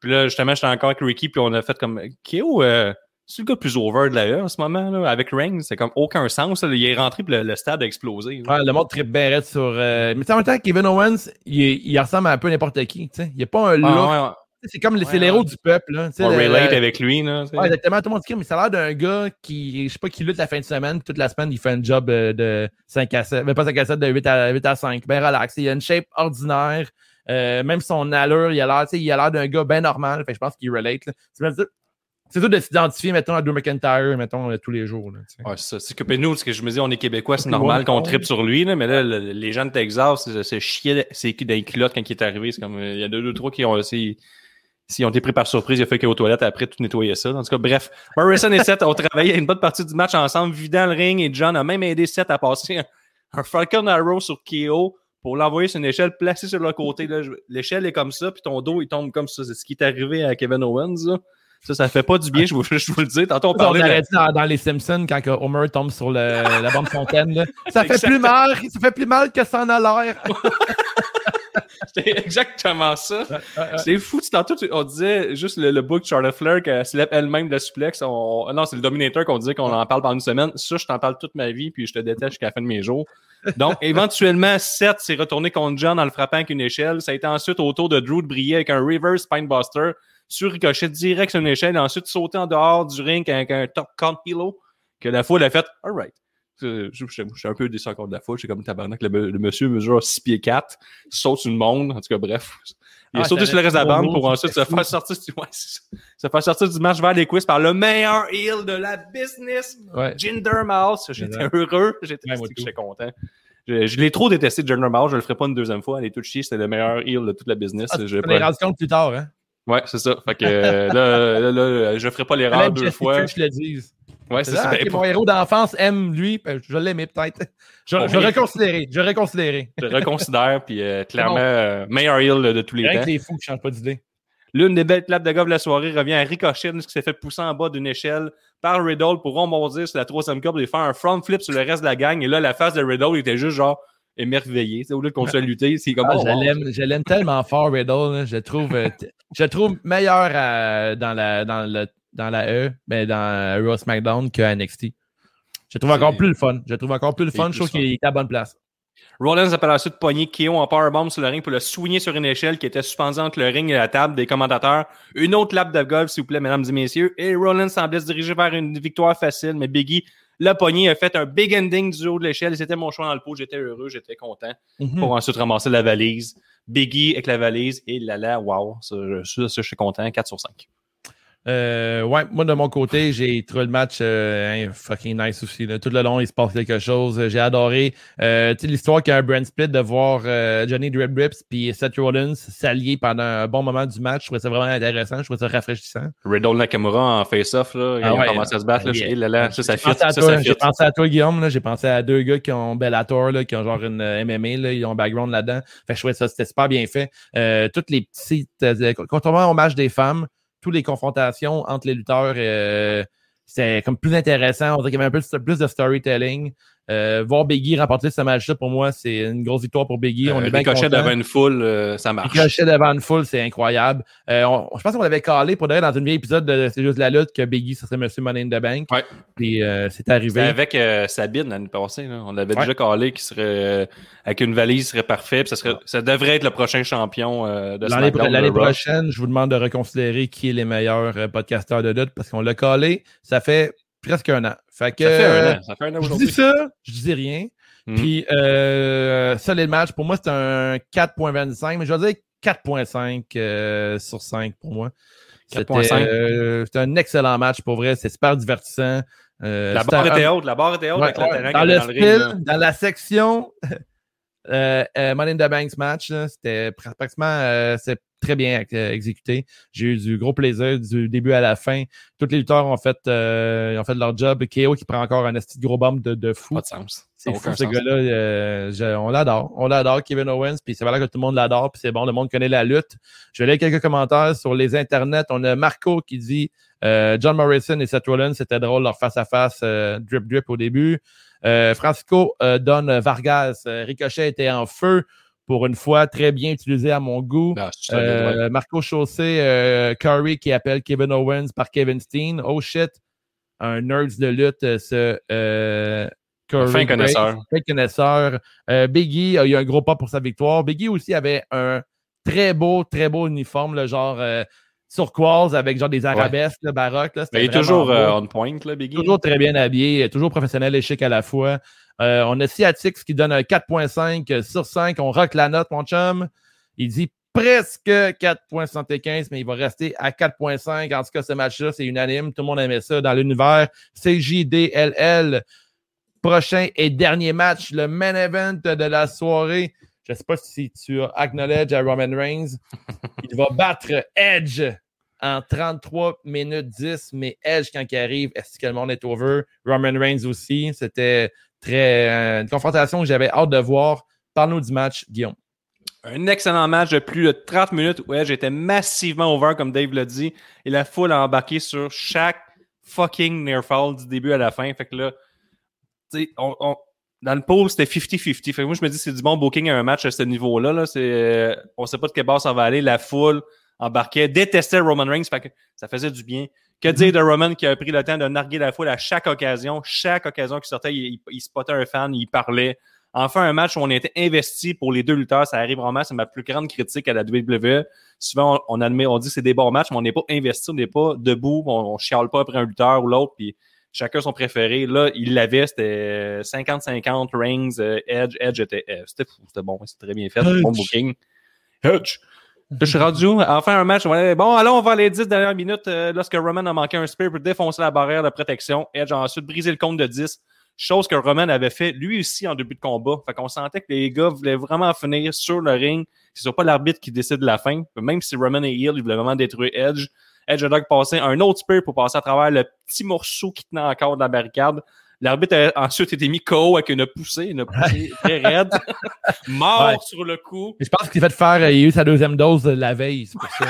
puis là, justement, j'étais encore avec Ricky, puis on a fait comme, Kyo, euh, c'est le gars plus over de la E en ce moment, là, avec Reigns? C'est comme aucun sens. Il est rentré, puis le, stade a explosé. Ouais, le monde très bien sur. Euh... Mais en même temps, Kevin Owens, il, il ressemble à un peu n'importe qui. sais Il n'y a pas un look. C'est comme les l'héros du peuple. Là, On relate avec lui. Là, ouais, exactement. Tout le monde dit mais ça a l'air d'un gars qui, je sais pas, qui lutte la fin de semaine. Toute la semaine, il fait un job euh, de 5 à 7. Mais pas 5 à 7, de 8 à, 8 à 5. Ben relax. Il a une shape ordinaire. Euh, même son allure, il a l'air, il a l'air d'un gars bien normal. Fait, je pense qu'il relate. C'est tout de s'identifier, mettons, à Drew McIntyre, mettons, euh, tous les jours. Là, ouais, ça. C'est que nous, ce que je me dis, on est Québécois, c'est normal qu'on tripe sur lui, là, mais là, les gens de Texas, c'est chier c'est dans les culottes quand il est arrivé. C'est comme, il y a deux, deux, trois qui ont aussi S'ils ont été pris par surprise, il a fait qu'aux toilettes après tout nettoyer ça. En tout cas, bref, Morrison et Seth ont travaillé une bonne partie du match ensemble, vidant le ring et John a même aidé Seth à passer un, Falcon Arrow sur KO pour l'envoyer sur une échelle placée sur le côté. L'échelle est comme ça, puis ton dos il tombe comme ça. C'est ce qui est arrivé à Kevin Owens. Ça, ça fait pas du bien, je vous, je vous le dis. Tantôt, on parlait. On dit dans, les Simpsons quand Homer tombe sur le, la bande fontaine. Ça fait plus mal, ça fait plus mal que ça en a l'air. C'était exactement ça. C'est fou. Tantôt, on disait juste le, book de Charlotte Flair qu'elle se lève elle-même de suplex. non, c'est le Dominator qu'on disait qu'on en parle pendant une semaine. Ça, je t'en parle toute ma vie, puis je te déteste jusqu'à la fin de mes jours. Donc, éventuellement, Seth s'est retourné contre John en le frappant avec une échelle. Ça a été ensuite au tour de Drew de briller avec un reverse spinebuster sur ricochet direct sur une échelle et ensuite sauter en dehors du ring avec un top count pillow que la foule a fait « Alright ». Je, suis un peu déçu encore de la foule. C'est comme tabarnak. Le, le monsieur mesure 6 pieds 4, saute une monde. En tout cas, bref. Il a ah, sauté sur le reste de la bande pour ensuite se faire, sortir, ouais, se faire sortir du match vers les quiz par le meilleur heel de la business, ouais. Jinder Mouse. J'étais heureux. J'étais content. Je, l'ai trop détesté, Jinder Mouse. Je le ferai pas une deuxième fois. Elle est toute chier. C'était le meilleur heel de toute la business. Ah, je l'ai rendu compte plus tard. Hein? Ouais, c'est ça. Fait que euh, là, là, là, je ferai pas l'erreur deux fois. Je le dise. Ouais, c'est ça. Mon héros d'enfance aime lui, ben, je l'aimais peut-être. Je, je reconsidérer, je reconsidérer. Je reconsidère, puis euh, clairement, euh, meilleur heal de, tous les temps. les fous qui changent pas d'idée. L'une des belles claps de golf de la soirée revient à Ricochet, qui s'est fait pousser en bas d'une échelle par Riddle pour rebondir sur la troisième corde et faire un front flip sur le reste de la gang. Et là, la face de Riddle était juste genre émerveillée. Au lieu de continuer à lutter, c'est comme. Ah, oh, je l'aime tellement fort, Riddle. Je trouve, euh, je trouve meilleur dans, la, dans le dans la E, mais dans Raw SmackDown qu'à NXT. Je trouve encore plus le fun. Je trouve encore plus le fun. Je trouve qu'il est à la bonne place. Rollins a par la suite pogné Keo en powerbomb sur le ring pour le soigner sur une échelle qui était suspendue entre le ring et la table des commentateurs. Une autre lap de golf, s'il vous plaît, mesdames et messieurs. Et Rollins semblait se diriger vers une victoire facile, mais Biggie l'a pogné, a fait un big ending du haut de l'échelle. C'était mon choix dans le pot. J'étais heureux, j'étais content mhm. pour ensuite ramasser la valise. Biggie avec la valise et là là, wow, ça, ça je suis content. 4 sur 5. Euh, ouais, moi de mon côté, j'ai trouvé le match euh, fucking nice aussi. Tout le long, il se passe quelque chose. J'ai adoré euh, l'histoire qu'il y a un brand split de voir euh, Johnny Drip Drips puis Seth Rollins s'allier pendant un bon moment du match. Je trouvais ça vraiment intéressant, je trouvais ça rafraîchissant. Riddle Nakamura en face-off, là, ah, il a commencé à se battre. Là, là, là, ça, ça fit. J'ai pensé à toi, Guillaume. J'ai pensé à deux gars qui ont Bellator, là, qui ont genre une MMA, là, ils ont un background là-dedans. Fait je trouvais ça c'était super bien fait. toutes les petites. contrairement au match des femmes, toutes les confrontations entre les lutteurs, euh, c'est comme plus intéressant. On dirait qu'il y avait un peu plus de storytelling. Euh, voir Biggie remporter ce match-là, pour moi, c'est une grosse victoire pour Biggie. On est ricochet devant une foule, euh, ça marche. Ricochet devant une foule, c'est incroyable. Euh, je pense qu'on l'avait calé pour d'ailleurs dans une vieille épisode de C'est juste la lutte que Biggie, ce serait Monsieur Money in the Bank. Ouais. Puis c'est arrivé. avec Sabine l'année passée. Là. On l'avait déjà calé qui serait avec une valise serait parfait. ça, serait, ça devrait être le prochain champion de SmackDown. L'année prochaine, je vous demande de reconsidérer qui est les meilleurs podcasteurs de lutte parce qu'on l'a calé. Ça fait presque un an. Fait que, ça fait un an. Ça fait un an Je dis ça, je dis rien. Hmm. Puis, euh, ça, les matchs, pour moi, c'est un 4.25, mais je vais dire 4.5 euh, sur 5 pour moi. C'était euh, un excellent match pour vrai. C'est super divertissant. Euh, la barre était haute. La barre était haute avec ouais, terrain dans, le style, dans la section euh, Money in the Banks match, c'était pratiquement très bien euh, exécuté. J'ai eu du gros plaisir du début à la fin. Tous les lutteurs ont fait, euh, ont fait leur job. KO qui prend encore un de gros bomb de, de fou. Pas de sens. C'est fou, ce gars-là. Euh, on l'adore. On l'adore, Kevin Owens. Puis c'est vrai que tout le monde l'adore. Puis c'est bon, le monde connaît la lutte. Je lire quelques commentaires sur les internets. On a Marco qui dit John Morrison et Seth Rollins, c'était drôle leur face-à-face drip drip au début. Francisco donne Vargas. Ricochet était en feu pour une fois, très bien utilisé à mon goût. Ah, euh, Marco Chaussé, euh, Curry qui appelle Kevin Owens par Kevin Steen. Oh shit, un nerd de lutte, euh, ce euh, Curry. Fin connaisseur. Fin connaisseur. Biggie a eu un gros pas pour sa victoire. Biggie aussi avait un très beau, très beau uniforme, le genre turquoise avec genre des arabesques baroques. Là, il est toujours on point, là, Biggie? Toujours très bien habillé, toujours professionnel et chic à la fois. Euh, on a Seatix qui donne un 4.5 sur 5. On rock la note, mon chum. Il dit presque 4.75, mais il va rester à 4.5. En tout cas, ce match-là, c'est unanime. Tout le monde aimait ça dans l'univers. CJDLL. Prochain et dernier match, le main event de la soirée. Je ne sais pas si tu acknowledge à Roman Reigns. Il va battre Edge en 33 minutes 10, mais Edge, quand il arrive, est-ce que le monde est over? Roman Reigns aussi. C'était Très, euh, une confrontation que j'avais hâte de voir. Parle-nous du match, Guillaume. Un excellent match de plus de 30 minutes où j'étais massivement over, comme Dave l'a dit, et la foule a embarqué sur chaque fucking near fall du début à la fin. Fait que là, tu sais, on, dans le pool, c'était 50-50. Fait que moi, je me dis, c'est du bon booking à un match à ce niveau-là. Là. C'est, euh, on sait pas de quel bord ça va aller. La foule embarquait, détestait Roman Reigns. Fait que ça faisait du bien. Que dire de Roman qui a pris le temps de narguer la foule à chaque occasion? Chaque occasion qui sortait, il, il, spottait un fan, il parlait. Enfin, un match où on était investi pour les deux lutteurs, ça arrive vraiment, c'est ma plus grande critique à la WWE. Souvent, on, admet, on dit que c'est des bons matchs, mais on n'est pas investi, on n'est pas debout, on, on chiale pas après un lutteur ou l'autre, puis chacun son préféré. Là, il l'avait, c'était 50-50, Rings, euh, Edge, Edge était, euh, c'était fou, c'était bon, c'était très bien fait, bon booking. Edge. Je suis rendu enfin un match. Bon, alors on va les 10 dernières minutes euh, lorsque Roman a manqué un spear pour défoncer la barrière de protection. Edge a ensuite brisé le compte de 10. Chose que Roman avait fait lui aussi en début de combat. Fait qu'on sentait que les gars voulaient vraiment finir sur le ring. Ce n'est pas l'arbitre qui décide de la fin. Même si Roman est heal, il voulait vraiment détruire Edge. Edge a donc passé un autre spear pour passer à travers le petit morceau qui tenait encore de la barricade. L'arbitre a ensuite été mis KO avec une poussée, une poussée très raide. Mort sur le coup. je pense qu'il fait faire, il a eu sa deuxième dose la veille, c'est pour ça.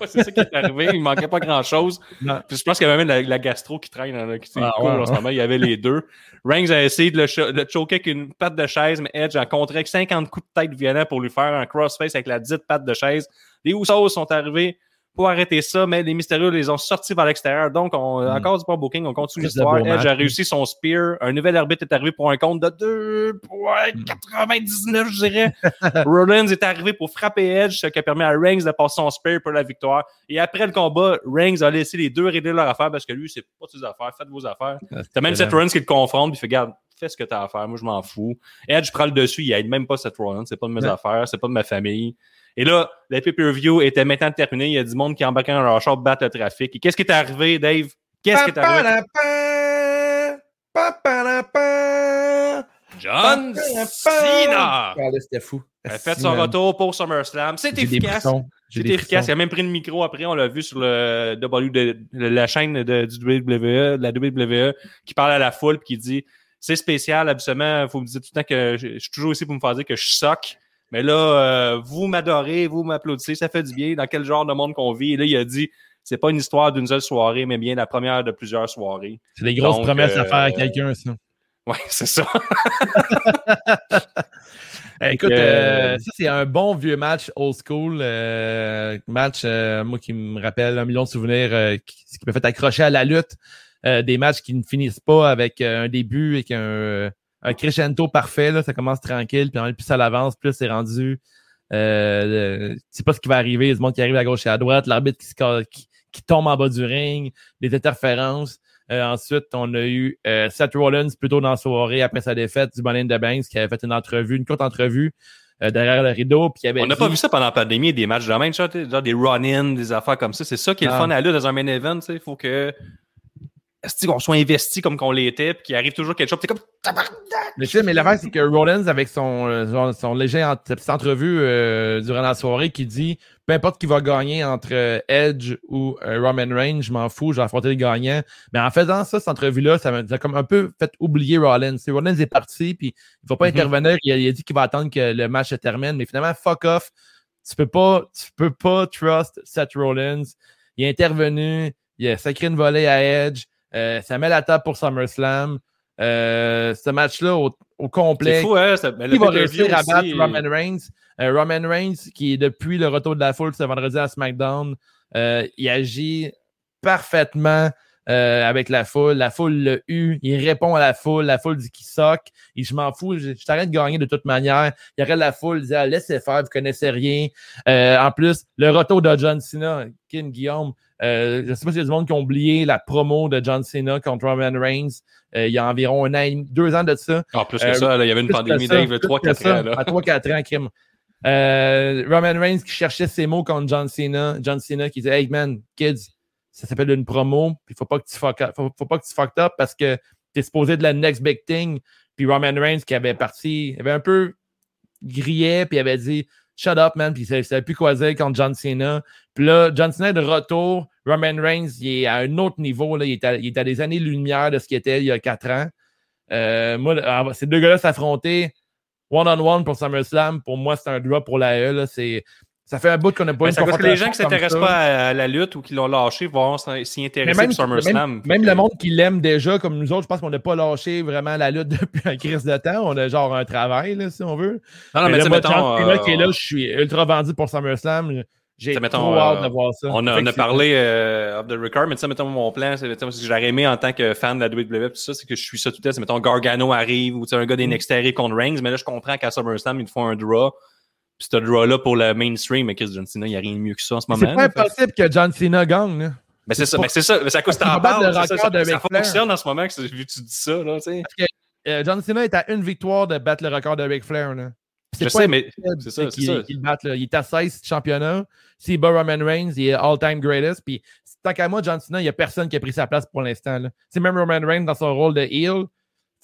c'est ça qui est arrivé. Il manquait pas grand chose. Puis je pense qu'il y avait même la, gastro qui traîne, hein, qui ah, en ce moment. Il y avait les deux. Reigns a essayé de le, choquer avec une patte de chaise, mais Edge a contré avec 50 coups de tête violents pour lui faire un crossface avec la dite patte de chaise. Les Usos sont arrivés pour arrêter ça, mais les mystérieux les ont sortis vers l'extérieur. Donc, on, hmm. encore du bon booking, on continue l'histoire. Edge a réussi son spear. Un nouvel arbitre est arrivé pour un compte de 2,99, je dirais. Rollins est arrivé pour frapper Edge, ce qui a permis à Reigns de passer son spear pour la victoire. Et après le combat, Reigns a laissé les deux régler leur affaire parce que lui, c'est pas ses affaires. Faites vos affaires. Ah, T'as même Seth Rollins qui le confronte, puis il fait, garde, fais ce que t'as à faire. Moi, je m'en fous. Edge prend le dessus, il aide même pas Seth Rollins. C'est pas de mes affaires, c'est pas de ma famille. Et là, la pay-per-view était maintenant terminée. Il y a du monde qui embarquait dans leur char battre le trafic. Et qu'est-ce qui est arrivé, Dave? Qu'est-ce qui est arrivé? John Cena! Ah, c'était fou. a fait son retour pour SummerSlam. C'est efficace. C'est efficace. Il a même pris le micro après. On l'a vu sur le W de, la chaîne de, du WWE, de la WWE, qui parle à la foule et qui dit c'est spécial. Absolument, il faut me dire tout le temps que je, suis toujours ici pour me faire dire que je soque. Mais là, euh, vous m'adorez, vous m'applaudissez, ça fait du bien. Dans quel genre de monde qu'on vit? Et là, il a dit c'est pas une histoire d'une seule soirée, mais bien la première de plusieurs soirées. C'est des grosses promesses à faire à euh, quelqu'un, ça. Oui, c'est ça. Eh, écoute, euh, ça c'est un bon vieux match old school. match, moi qui me rappelle un million de souvenirs qui, qui m'a fait accrocher à la lutte. des matchs qui ne finissent pas avec un début et un, un crescendo parfait. Là, ça commence tranquille, puis plus ça avance, plus c'est rendu. Euh, tu sais pas ce qui va arriver. Il y a du monde qui arrive à gauche et à droite, l'arbitre qui, qui, tombe en bas du ring, des interférences. Euh, ensuite, on a eu euh, Seth Rollins plutôt dans la soirée après sa défaite du Money the Banks qui avait fait une entrevue, une courte entrevue euh, derrière le rideau. Puis on n'a pas vu ça pendant la pandémie, des matchs de même, genre, des run-in, des affaires comme ça. C'est ça qui est le ah. fun à lui dans un main event. Il faut que qu'on soit investi comme qu'on l'était, puis qu'il arrive toujours quelque chose, c'est comme Mais tu sais, mais l'affaire, c'est que Rollins, avec son, euh, son, léger entrevue euh, durant la soirée, qui dit peu importe qui va gagner entre euh, Edge ou Roman Reigns, je m'en fous, je vais affronter le gagnant. Mais en faisant ça, cette entrevue-là, ça m'a comme un peu fait oublier Rollins. Rollins est parti, puis il va pas mm-hmm. intervenir. Il a, dit qu'il va attendre que le match se termine, mais finalement, fuck off. Tu peux pas, tu peux pas trust Seth Rollins. Il est intervenu, il a sacré une volée à Edge. Euh, ça met la table pour SummerSlam. Euh, ce match-là au, complet. C'est fou, hein? il va réussir à battre Roman Reigns? Euh, Roman Reigns, qui est depuis le retour de la foule ce vendredi à SmackDown, il agit parfaitement avec la foule. La foule l'a eu. Il répond à la foule. La foule dit qu'il soque. Et je m'en fous. Je, t'arrête de gagner de toute manière. Il y aurait la foule. Il disait, ah, laissez faire. Vous connaissez rien. en plus, le retour de John Cena, King Guillaume, euh, je ne sais pas s'il y a du monde qui a oublié la promo de John Cena contre Roman Reigns euh, il y a environ un an, deux ans de ça. En ah, plus que euh, ça, il y avait une pandémie d'Ave 3-4 ans. Là. À 3-4 ans, crime. Roman Reigns qui cherchait ses mots contre John Cena. John Cena qui disait Hey man, kids, ça s'appelle une promo, puis faut pas que tu fuck up, faut, pas que tu fuck up parce que tu es supposé de la next big thing. Puis Roman Reigns qui avait parti, avait un peu grillé, puis avait dit Shut up, man. Puis il savait plus quoi dire contre John Cena. Puis là, John Cena est de retour. Roman Reigns, il est à un autre niveau. Là. Il, est à, il est à des années-lumière de ce qu'il était il y a quatre ans. Euh, moi, ah, ces deux gars-là s'affronter one-on-one pour SummerSlam, pour moi, c'est un drop pour la E. C'est ça fait un bout qu'on n'a pas ben, une parce que les gens qui ne s'intéressent pas à la lutte ou qui l'ont lâché vont s'y intéresser pour SummerSlam. Même, le monde qui l'aime déjà, comme nous autres, je pense qu'on n'a pas lâché vraiment la lutte depuis un crise de temps. On a genre un travail, là, si on veut. Non, non, mais, mais là, mettons, euh... qui est là, je suis ultra vendu pour SummerSlam. J'ai trop hâte de voir ça. On a, on a parlé euh, of the record, mais ça, mettons, mon plan, c'est ce que j'aurais aimé en tant que fan de la WWE, tout ça, c'est que je suis ça tout à l'heure. Mettons, Gargano arrive ou un gars des mm. Next contre Reigns, mais là, je comprends qu'à SummerSlam, ils font un draw. Puis ce draw-là pour le mainstream, mais Chris John Cena, il n'y a rien de mieux que ça en ce moment. C'est pas impossible que John Cena gagne. Là. Mais c'est ça, mais c'est ça, mais c'est à cause que t'en parles. Ça, ça, ça fonctionne en ce moment que vu que tu dis ça, là, tu sais. Parce que euh, John Cena est à une victoire de battre le record de Ric Flair, là. Je sais, mais c'est ça, c'est ça. Il, bat, là. il est à 16 championnats. S'il bat Roman Reigns, il est all-time greatest. Puis tant qu'à moi, John Cena, il n'y a personne qui a pris sa place pour l'instant. C'est même Roman Reigns dans son rôle de heel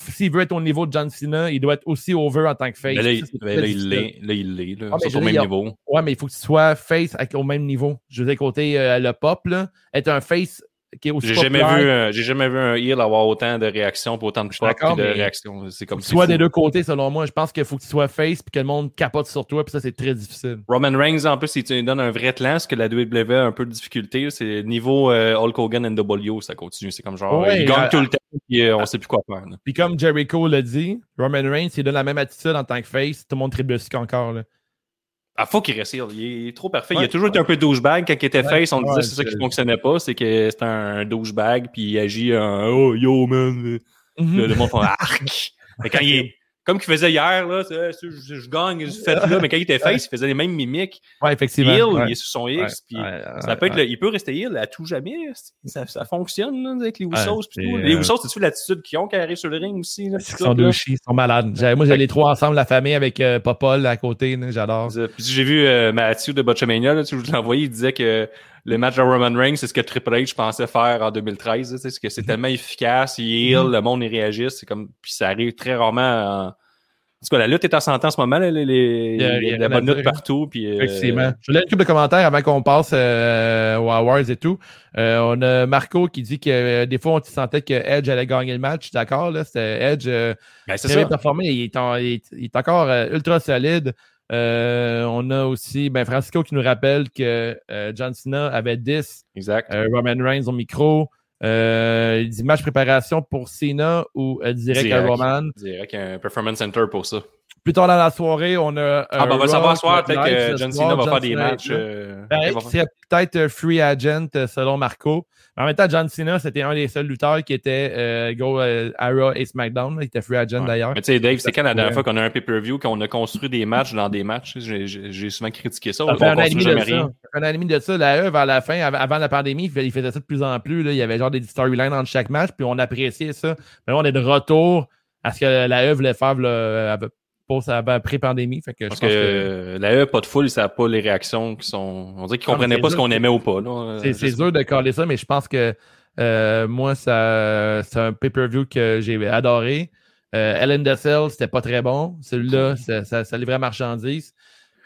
s'il veut être au niveau de John Cena, il doit être aussi over en tant que face. là, il l'est. Là, il l'est. Ah, au même niveau. Ouais, mais il faut que tu sois face au même niveau. Je veux dire, côté euh, le pop, là, être un face j'ai jamais vu j'ai jamais vu un heel avoir autant de réactions pour autant de choix de réactions. C'est comme soit des deux côtés selon moi je pense qu'il faut que tu sois face puis que le monde capote sur toi puis ça c'est très difficile. Roman Reigns en plus si tu lui donnes un vrai talent ce que la WWE a un peu de difficulté c'est niveau euh, Hulk Hogan NWO ça continue c'est comme genre il gagne tout le temps et euh, on sait plus quoi faire puis comme Jericho l'a dit Roman Reigns il donne la même attitude en tant que face tout le monde tribusque encore là. Ah, faut qu'il reste Il est trop parfait. il a toujours été un peu douchebag. Quand il était face, on disait que c'est ça qui fonctionnait pas. C'est que c'est un douchebag, puis il agit en Oh, yo, man. Mm-hmm. le, monde fait arc. Mais quand il est comme qu'il faisait hier, là, je, gagne, je fais là, mais quand il était face, il faisait les mêmes mimiques. Ouais, effectivement. Il est sur son X, puis ça peut être, il peut rester heal à tout jamais. Ça, ça fonctionne là, avec les Usos. tout. Les Usos, c'est-tu l'attitude qu'ils ont quand ils arrivent sur le ring aussi? Là, ils sont deux chiens, ils sont malades. Moi, j'ai les trois ensemble, la famille avec euh, Popol à côté, j'adore. J'ai vu euh, Mathieu de Botchamania, là, tu l'as envoyé, il disait que le match de Roman Reigns, c'est ce que Triple H pensait faire en 2013. C'est que c'est tellement efficace, il heal, mhm. le monde y réagit. C'est comme, puis ça arrive très rarement en, en tout cas, la lutte est en santé en ce moment. les, les, il y a, il y a la bonne lutte partout. Puis, euh... Effectivement. Je voulais une couple de commentaires avant qu'on passe euh, aux Awards et tout. Euh, on a Marco qui dit que des fois, on sentait que Edge allait gagner le match. D'accord, là, c'était Edge. Ben, très bien performé. Il est, il est, encore ultra solide. on a aussi ben, Francisco qui nous rappelle que John Cena avait 10. Exact. Roman Reigns au micro. Euh, il dit match préparation pour Cena ou euh, direct, à Roman? Direct un Performance Center pour ça. Plus tard dans la soirée, on a. Ah, ben, on va savoir ce soir, peut-être que John Cena va faire des matchs. Euh, ben, c'est peut-être free agent selon Marco. En même temps, John Cena, c'était un des seuls lutteurs qui était euh, Go euh, Raw et SmackDown. Il était free agent d'ailleurs. Mais tu sais, Dave, c'est quand la dernière fois qu'on a un pay-per-view, qu'on a construit des matchs dans des matchs? J'ai souvent critiqué ça. On année de ça. Un année de ça. La E, vers la fin, avant la pandémie, il faisait ça de plus en plus. Il y avait genre des storylines entre chaque match, puis on appréciait ça. Mais là, on est de retour à ce que la E voulait faire là, pré-pandémie. Parce que, la E, pas de foule, ça n'a pas les réactions qui sont. On dirait qu'ils ne comprenaient pas ce qu'on aimait ou pas. C'est dur de coller ça, mais je pense que euh, moi, ça, c'est un pay-per-view que j'ai adoré. Euh, Ellen Dessel, c'était pas très bon. Celui-là, ça, ça, ça livrait marchandise.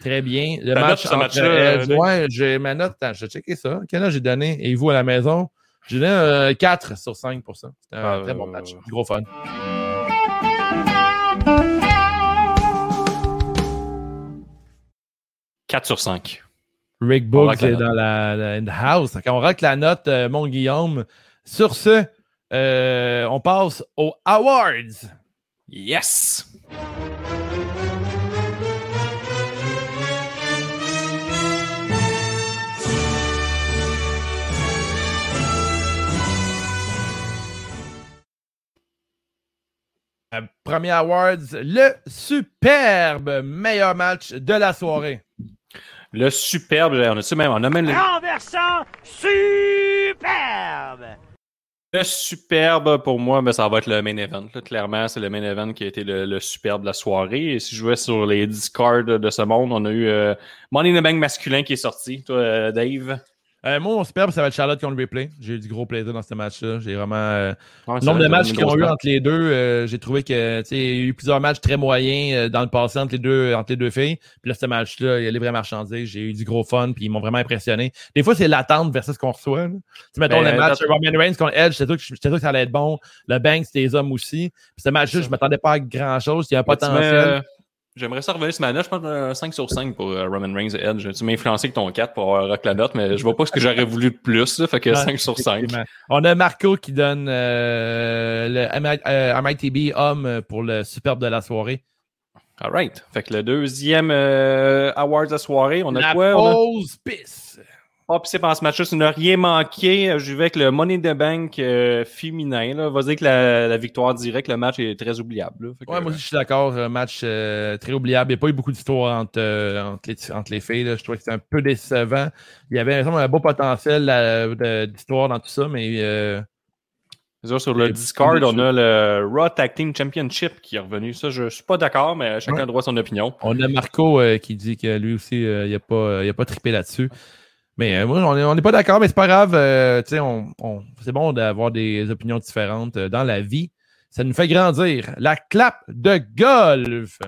Très bien. Le match note, entre, euh, ouais, j'ai ma note. Attends, je vais checker ça. Quel âge j'ai donné? Et vous à la maison? J'ai donné 4 sur 5 C'était un ah, très bon match. gros fun. 4 sur 5. Rick Books est dans la, house. Quand on rate la note, euh, mon Guillaume. Sur ce, euh, on passe aux awards. Yes! Euh, premier awards, le superbe meilleur match de la soirée. Le superbe, on a même, on a même le... Renversant superbe! Le superbe, pour moi, ben, ça va être le main event. Clairement, c'est le main event qui a été le, superbe de la soirée. Et si je vais sur les discards de ce monde, on a eu euh, Money in the Bank masculin qui est sorti. Toi, euh, Dave? Euh, moi, mon superbe, ça va être Charlotte contre Replay. J'ai eu du gros plaisir dans ce match-là. J'ai vraiment. Euh, le nombre de matchs qu'ils ont eu entre les deux, euh, j'ai trouvé que il y a eu plusieurs matchs très moyens dans le passé entre les deux, entre les deux filles. Puis là, ce match-là, il y a les vrais marchandises. J'ai eu du gros fun, puis ils m'ont vraiment impressionné. Des fois, c'est l'attente versus ce qu'on reçoit. Tu mettons ben, le match Roman Reigns contre Edge, j'étais sûr, sûr, que ça allait être bon. Le Banks, c'était les hommes aussi. Puis ce match-là, je m'attendais pas à grand-chose. Il y a un potentiel. J'aimerais ça revenir ce match. Je pense un 5 sur 5 pour euh, Roman Reigns et Edge. Tu m'as influencé avec ton 4 pour avoir rock la note, mais je vois pas ce que j'aurais voulu de plus. fait que 5 sur 5. On a Marco qui donne euh, le MITB euh, homme pour le superbe de la soirée. Alright. Fait que le deuxième euh, award de la soirée, on a la quoi? Pause pisse. Ah, puis c'est pendant ce match-là, tu n'as rien manqué. Je vais avec le Money the Bank euh, féminin. Là. Va dire que la, victoire directe, le match est très oubliable. ouais, moi aussi, je suis d'accord. Un match euh, très oubliable. Il n'y a pas eu beaucoup d'histoire entre, euh, entre, les, entre les filles. Là. Je trouvais que c'était un peu décevant. Il y avait un beau potentiel d'histoire dans tout ça, mais. Sur le Discord, on a le Raw Tag Team Championship qui est revenu. Ça, je, ne suis pas d'accord, mais chacun a droit à son opinion. On a Marco qui dit que lui aussi, il n'a pas, il a pas trippé là-dessus. Mais euh, moi, on n'est pas d'accord, mais c'est pas grave. Euh, on, on, c'est bon d'avoir des opinions différentes euh, dans la vie. Ça nous fait grandir. La clap de golf.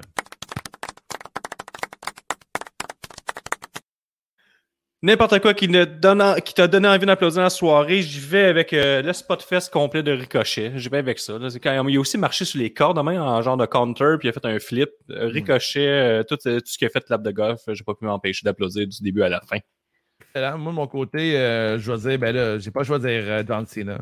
N'importe quoi qui, ne donne, qui t'a donné envie d'applaudir la soirée, j'y vais avec le spot fest complet de Ricochet. J'y vais avec ça. quand, il a aussi marché sur les cordes, même en genre de counter, puis il a fait un flip. Ricochet, tout, tout, ce qui a fait clap de golf, j'ai pas pu m'empêcher d'applaudir du début à la fin. Moi, de mon côté, euh, je vais dire, ben là, j'ai pas choisi euh, John Cena.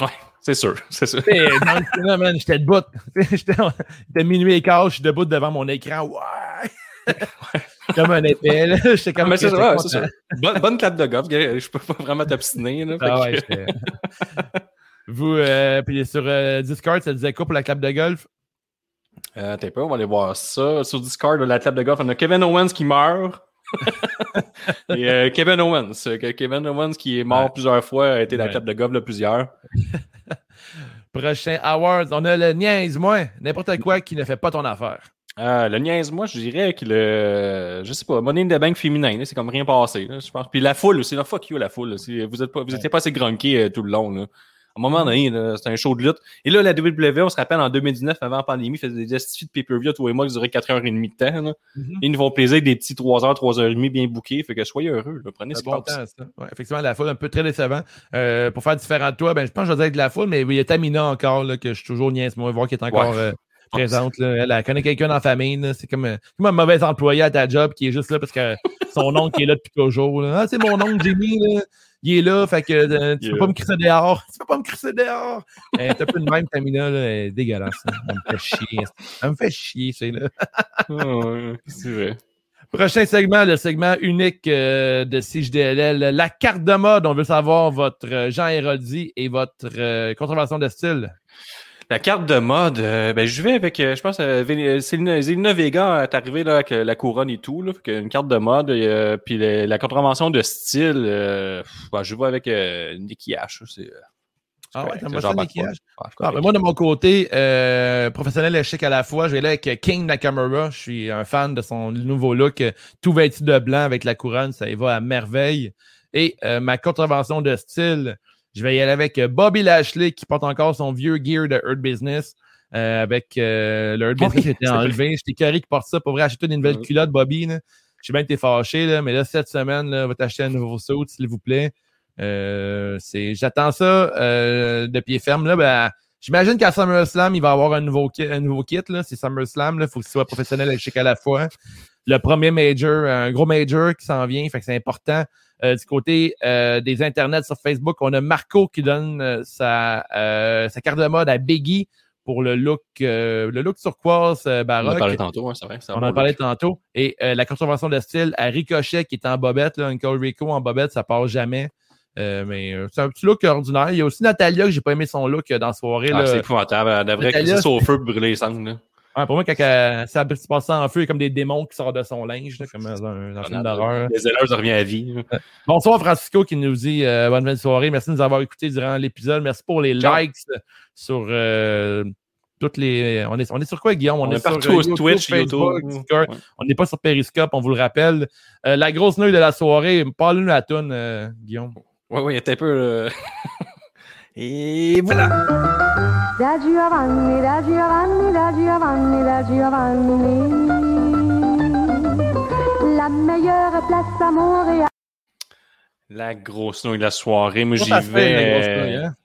Ouais, c'est sûr, c'est sûr. John Cena, man, j'étais debout. J'étais minuit et quart, je suis debout devant mon écran. Ouais! comme un épée, là. J'étais comme. Ah, mais c'est. Bonne, bonne clap de golf, je peux pas vraiment t'obstiner, là. Ah ouais, Vous, euh, puis sur euh, Discord, ça disait quoi pour la clap de golf? Euh, T'es pas, on va aller voir ça. Sur Discord, la table de golf, on a Kevin Owens qui meurt. Et euh, Kevin Owens. Kevin Owens qui est mort plusieurs fois, a été la table de golf de plusieurs. Prochain Awards, on a le niaise-moi. N'importe quoi qui ne fait pas ton affaire. Euh, le niaise-moi, je dirais que le. Je sais pas, Money in the Bank féminin, c'est comme rien passé, je pense. Puis la foule aussi, la fuck you, la foule. Vous êtes pas, vous étiez pas assez grunky euh, tout le long. Là. À un moment donné, c'était un show de lutte. Et là, la WWE, on se rappelle, en 2019, avant la pandémie, faisait des justifiés de pay-per-view tous les mois qui duraient 4h30 de temps. Là. Mm-hmm. Ils nous font plaisir des petits 3h, 3h30 bien bookés. Fait que soyez heureux. Prenez ce bon temps, ça. Ouais, effectivement, la foule, un peu très décevant. Euh, pour faire différent de toi, ben, je pense que je vais être de la foule, mais il y a Tamina encore, là, que je suis toujours niaise, moi, voir qui est encore. Euh, présente. Là. Elle, connaît quelqu'un dans la famille. C'est comme, comme, un mauvais employé à ta job qui est juste là parce que son oncle est là depuis toujours. Ah, c'est mon oncle Jimmy. Là il est là, fait que euh, tu peux pas me crisser dehors. Tu peux pas me crisser dehors. Est un peu de même, Tamina, là, elle est dégueulasse. Hein. Elle me fait chier. Elle me fait chier, c'est là. c'est vrai. Prochain segment, le segment unique euh, de CJDLL, la carte de mode. On veut savoir votre euh, Jean Héroldi et votre contravention de style. La carte de mode, euh, ben, je vais avec, euh, je pense, euh, Zelina Vega est arrivé là, avec la couronne et tout, là, une carte de mode, puis la contravention de style, ben, je vais avec Nicky H. ah ouais, t'as ça, Nicky H? Ah, ben, moi, de mon côté, professionnel et chic à la fois, je vais aller avec King Nakamura. Je suis un fan de son nouveau look, tout vêtu de blanc avec la couronne, ça y va à merveille. Et ma contravention de style, je vais y aller avec euh, Bobby Lashley qui porte encore son vieux gear de Earth Business. Euh, avec euh, le Earth Business qui était enlevé. J'étais carré qui porte ça pour vrai acheter une nouvelle culotte, Bobby. J'ai bien été fâché, là, mais là, cette semaine, là, va t'acheter un nouveau saut, s'il vous plaît. J'attends ça de pied ferme. Là, ben, J'imagine qu'à SummerSlam, il va avoir un nouveau kit. Un nouveau kit. C'est SummerSlam. Il faut qu'il soit professionnel et chic à la fois. Le premier major, un gros major qui s'en vient. Fait que c'est important. Euh, du côté euh, des internets sur Facebook, on a Marco qui donne euh, sa, sa carte de mode à Biggie pour le look, le look turquoise baroque. On en parlait tantôt, hein, c'est vrai. On en parlait tantôt. Et la contravention de style à Ricochet qui est en bobette, là, Uncle Rico en bobette, ça part jamais. mais c'est un petit look ordinaire. Il y a aussi Natalia que j'ai pas aimé son look dans la soirée. Ah, c'est épouvantable. Elle devrait ça au feu pour brûler les pour moi, quand ça se passe en feu, il y a comme des démons qui sortent de son linge, comme dans un, film d'horreur. Les élèves, ça revient à vie. Bonsoir, Francisco, qui nous dit euh, bonne soirée. Merci de nous avoir écoutés durant l'épisode. Merci pour les likes sur euh, toutes les. On est, on est sur quoi, Guillaume? On, est, partout sur Twitch, Facebook, YouTube. On n'est pas sur Periscope, on vous le rappelle. Euh, la grosse nouille de la soirée, parle-nous la toune, Guillaume. Oui, oui, il était un peu. Et voilà. Da Giovanni, da Giovanni, da Giovanni, da Giovanni. La meilleure place à Montréal. La grosse nouille de la soirée. Moi, j'y vais. Hein?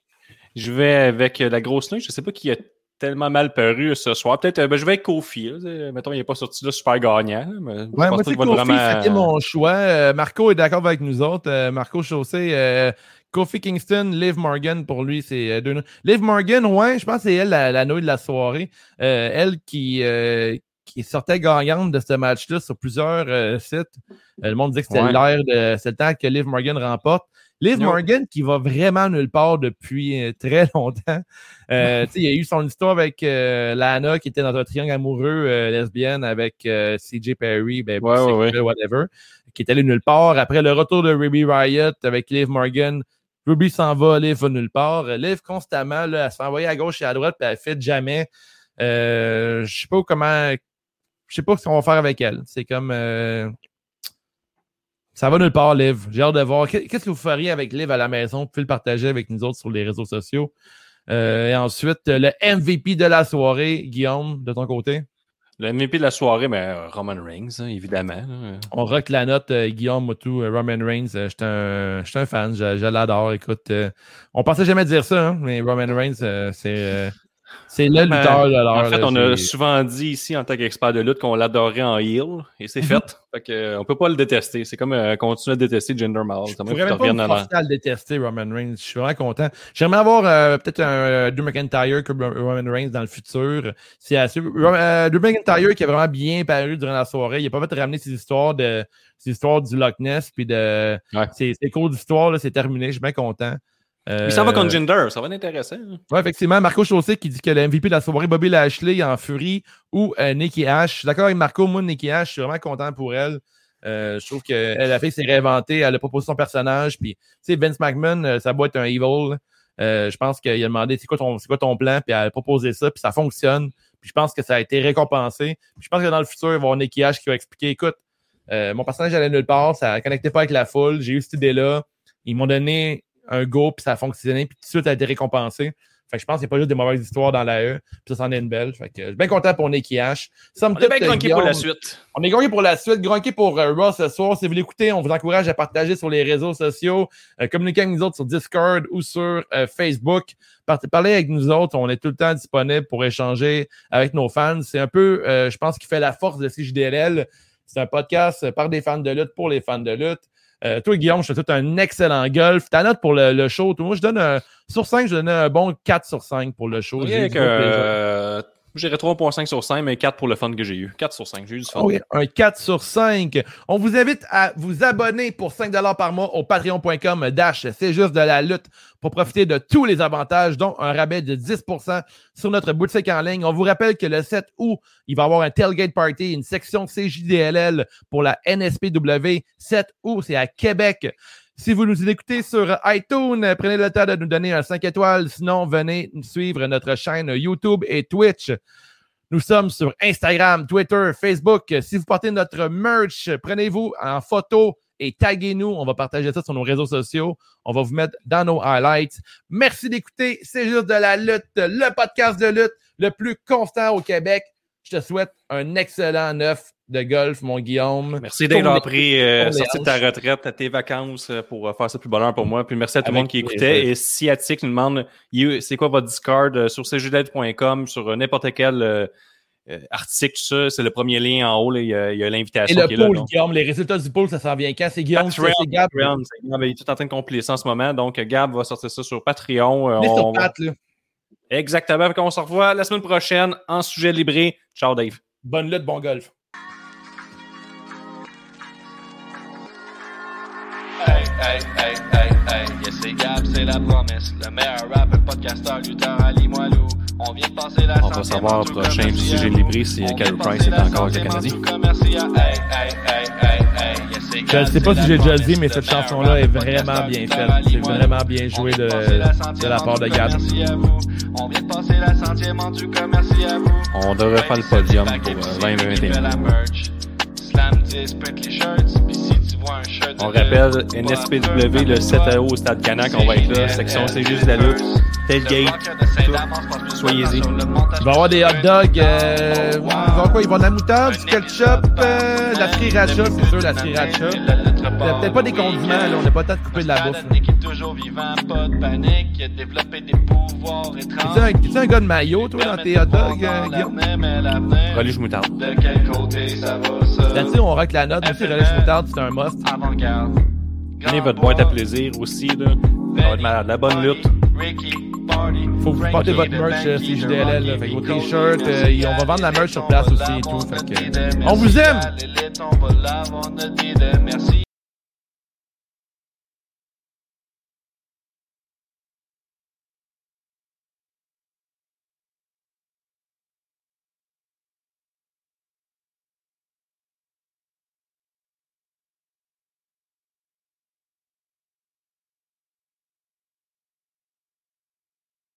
Je vais avec la grosse nouille. Je ne sais pas qui a tellement mal paru ce soir. Peut-être, euh, ben, je vais avec Kofi. Mettons, il n'est pas sorti là super gagnant. Mais ouais, moi, c'est Kofi, vraiment... c'était mon choix. Euh, Marco est d'accord avec nous autres. Euh, Marco Chaussé, Kofi Kingston, Liv Morgan, pour lui, c'est euh, deux Liv Morgan, ouais, je pense que c'est elle la, la, de la soirée. Euh, elle qui, euh, qui sortait gagnante de ce match-là sur plusieurs sites. le monde dit que c'était l'air de. C'est le temps que Liv Morgan remporte. Liv Morgan qui va vraiment nulle part depuis très longtemps. il y a eu son histoire avec Lana qui était dans un triangle amoureux lesbienne avec CJ Perry, ben, whatever, qui était allé nulle part. Après le retour de Ruby Riot avec Liv Morgan, Ruby s'en va, Liv va nulle part. Liv constamment, là, elle se fait envoyer à gauche et à droite, puis elle fait jamais. Euh, je sais pas comment. Je sais pas ce qu'on va faire avec elle. C'est comme. Euh, ça va nulle part, Liv. J'ai hâte de voir. Qu'est-ce que vous feriez avec Liv à la maison? Vous le partager avec nous autres sur les réseaux sociaux. Euh, et ensuite, le MVP de la soirée, Guillaume, de ton côté? Le MVP de la soirée, ben, Roman Reigns, hein, évidemment. On rock la note, euh, Guillaume Motu, euh, Roman Reigns. Euh, J'étais un, un, fan, je, l'adore. Écoute, on pensait jamais dire ça, hein, mais Roman Reigns, c'est c'est le ben, lutteur de l'heure. En fait, on a souvent dit ici, en tant qu'expert de lutte, qu'on l'adorait en heel, et c'est mhm. fait. fait que, on peut pas le détester. C'est comme euh, continuer à détester Jinder Mahal. Je pourrais même pas à le détester, Roman Reigns. Je suis vraiment content. J'aimerais avoir euh, peut-être un euh, Drew McIntyre comme Roman Reigns dans le futur. C'est assez... Euh, Drew McIntyre qui a vraiment bien paru durant la soirée. Il a pas fait ramener ses histoires de ses histoires du Loch Ness puis de ses, cours d'histoire. C'est terminé. Je suis bien content. Euh, ça va contre Jinder, ça va être intéressant. Oui, effectivement. Marco Chaussé qui dit que le MVP de la soirée, Bobby Lashley en Fury ou euh, Nikki suis d'accord avec Marco, moi, Nikki Ash, je suis vraiment content pour elle. Euh, je trouve qu'elle a fait ses réinventer, elle a proposé son personnage. Puis, tu sais, Vince McMahon, ça doit être un evil. je pense qu'il a demandé c'est quoi, ton, quoi ton plan, puis elle a proposé ça, puis ça fonctionne. Puis je pense que ça a été récompensé. Puis je pense que dans le futur, il va y avoir Nikki Ash qui va expliquer écoute, mon personnage allait nulle part, ça ne connectait pas avec la foule, j'ai eu cette idée-là. Ils m'ont donné un go, puis ça a fonctionné, puis tout de suite, ça a été récompensé. Fait que je pense qu'il n'y a pas juste des mauvaises histoires dans la E, puis ça s'en est une belle. Fait que je suis bien content pour Nicky H. on est bien grunqué pour la suite. On est grunqué pour la suite, grunqué pour euh, Ross ce soir. Si vous l'écoutez, on vous encourage à partager sur les réseaux sociaux, euh, communiquer avec nous autres sur Discord ou sur euh, Facebook. parlez avec nous autres, on est tout le temps disponible pour échanger avec nos fans. C'est un peu, je pense, qui fait la force de CJDLL. C'est un podcast par des fans de lutte pour les fans de lutte. Euh, toi, Guillaume, je fais tout un excellent golf. Ta note pour le, show, moi, je donne un, sur 5, je donne un bon 4 sur 5 pour le show. J'irais 3.5 sur 5, mais 4 pour le fun que j'ai eu. 4 sur 5, j'ai eu du fun. Oui, un 4 sur 5. On vous invite à vous abonner pour 5 par mois au patreon.com dash C'est juste de la lutte pour profiter de tous les avantages, dont un rabais de 10% sur notre boutique en ligne. On vous rappelle que le 7 août, il va y avoir un tailgate party, une section CJDLL pour la NSPW. 7 août, c'est à Québec. Si vous nous écoutez sur iTunes, prenez le temps de nous donner un 5 étoiles. Sinon, venez suivre notre chaîne YouTube et Twitch. Nous sommes sur Instagram, Twitter, Facebook. Si vous portez notre merch, prenez-vous en photo et taguez-nous. On va partager ça sur nos réseaux sociaux. On va vous mettre dans nos highlights. Merci d'écouter. C'est juste de la lutte, le podcast de lutte le plus constant au Québec. Je te souhaite un excellent neuf de golf, mon Guillaume. Merci d'avoir pris euh, sorti de ta retraite, à tes vacances euh, pour euh, faire ça plus bonheur pour moi. Puis merci à tout le monde qui écoutait. Et si Attic nous demande c'est quoi votre Discord sur cjulette.com, sur n'importe quel article, tout ça, c'est le premier lien en haut. il y a, l'invitation. Et le pool, Guillaume, les résultats du pool, ça s'en vient quand? C'est Guillaume, c'est Gab? Gab. Il est tout en train de compiler ça en ce moment. Donc, Gab va sortir ça sur Patreon. on... sur Pat, là. Exactement. On se revoit la semaine prochaine en sujet libré. Ciao, Dave. Bonne lutte, bon golf. Hey, hey, hey, hey, hey, yes, c'est Gab, c'est la promesse. Le meilleur rapper, podcasteur, lutteur, Ali Moilou. On vient de passer la On va savoir au prochain sujet libré si Carey Price est encore avec le Canadien? Je ne sais pas si j'ai déjà dit, mais cette chanson-là est vraiment bien faite. C'est vraiment bien joué de, de la part de Gab. On vient de passer la centième en tout cas, merci à vous. On devrait faire le podium pour 2021. Slam 10, print les shirts, on rappelle NSPW le 7 août au Stade Canac, on va être là. Section C'est juste la lutte. Tailgate. Soyez-y. Il va y avoir des hot dogs. Euh, il va y avoir de la moutarde, du ketchup, euh, la sriracha, c'est sûr, la sriracha. Peut-être pas des condiments, là, on n'a pas le temps de couper de la bouffe. Tu es un gars de maillot, toi, dans tes hot dogs, Guillaume? Relish moutarde. Là-dessus, on rock la note. Aussi, relish moutarde, c'est un must. Prenez votre boîte à plaisir aussi, là. Ça va être malade. La bonne lutte. Faut que vous portez votre merch euh, CJDLL, là. Fait que vos t-shirts, euh, on va vendre la merch sur place aussi et tout. Fait que, on vous aime!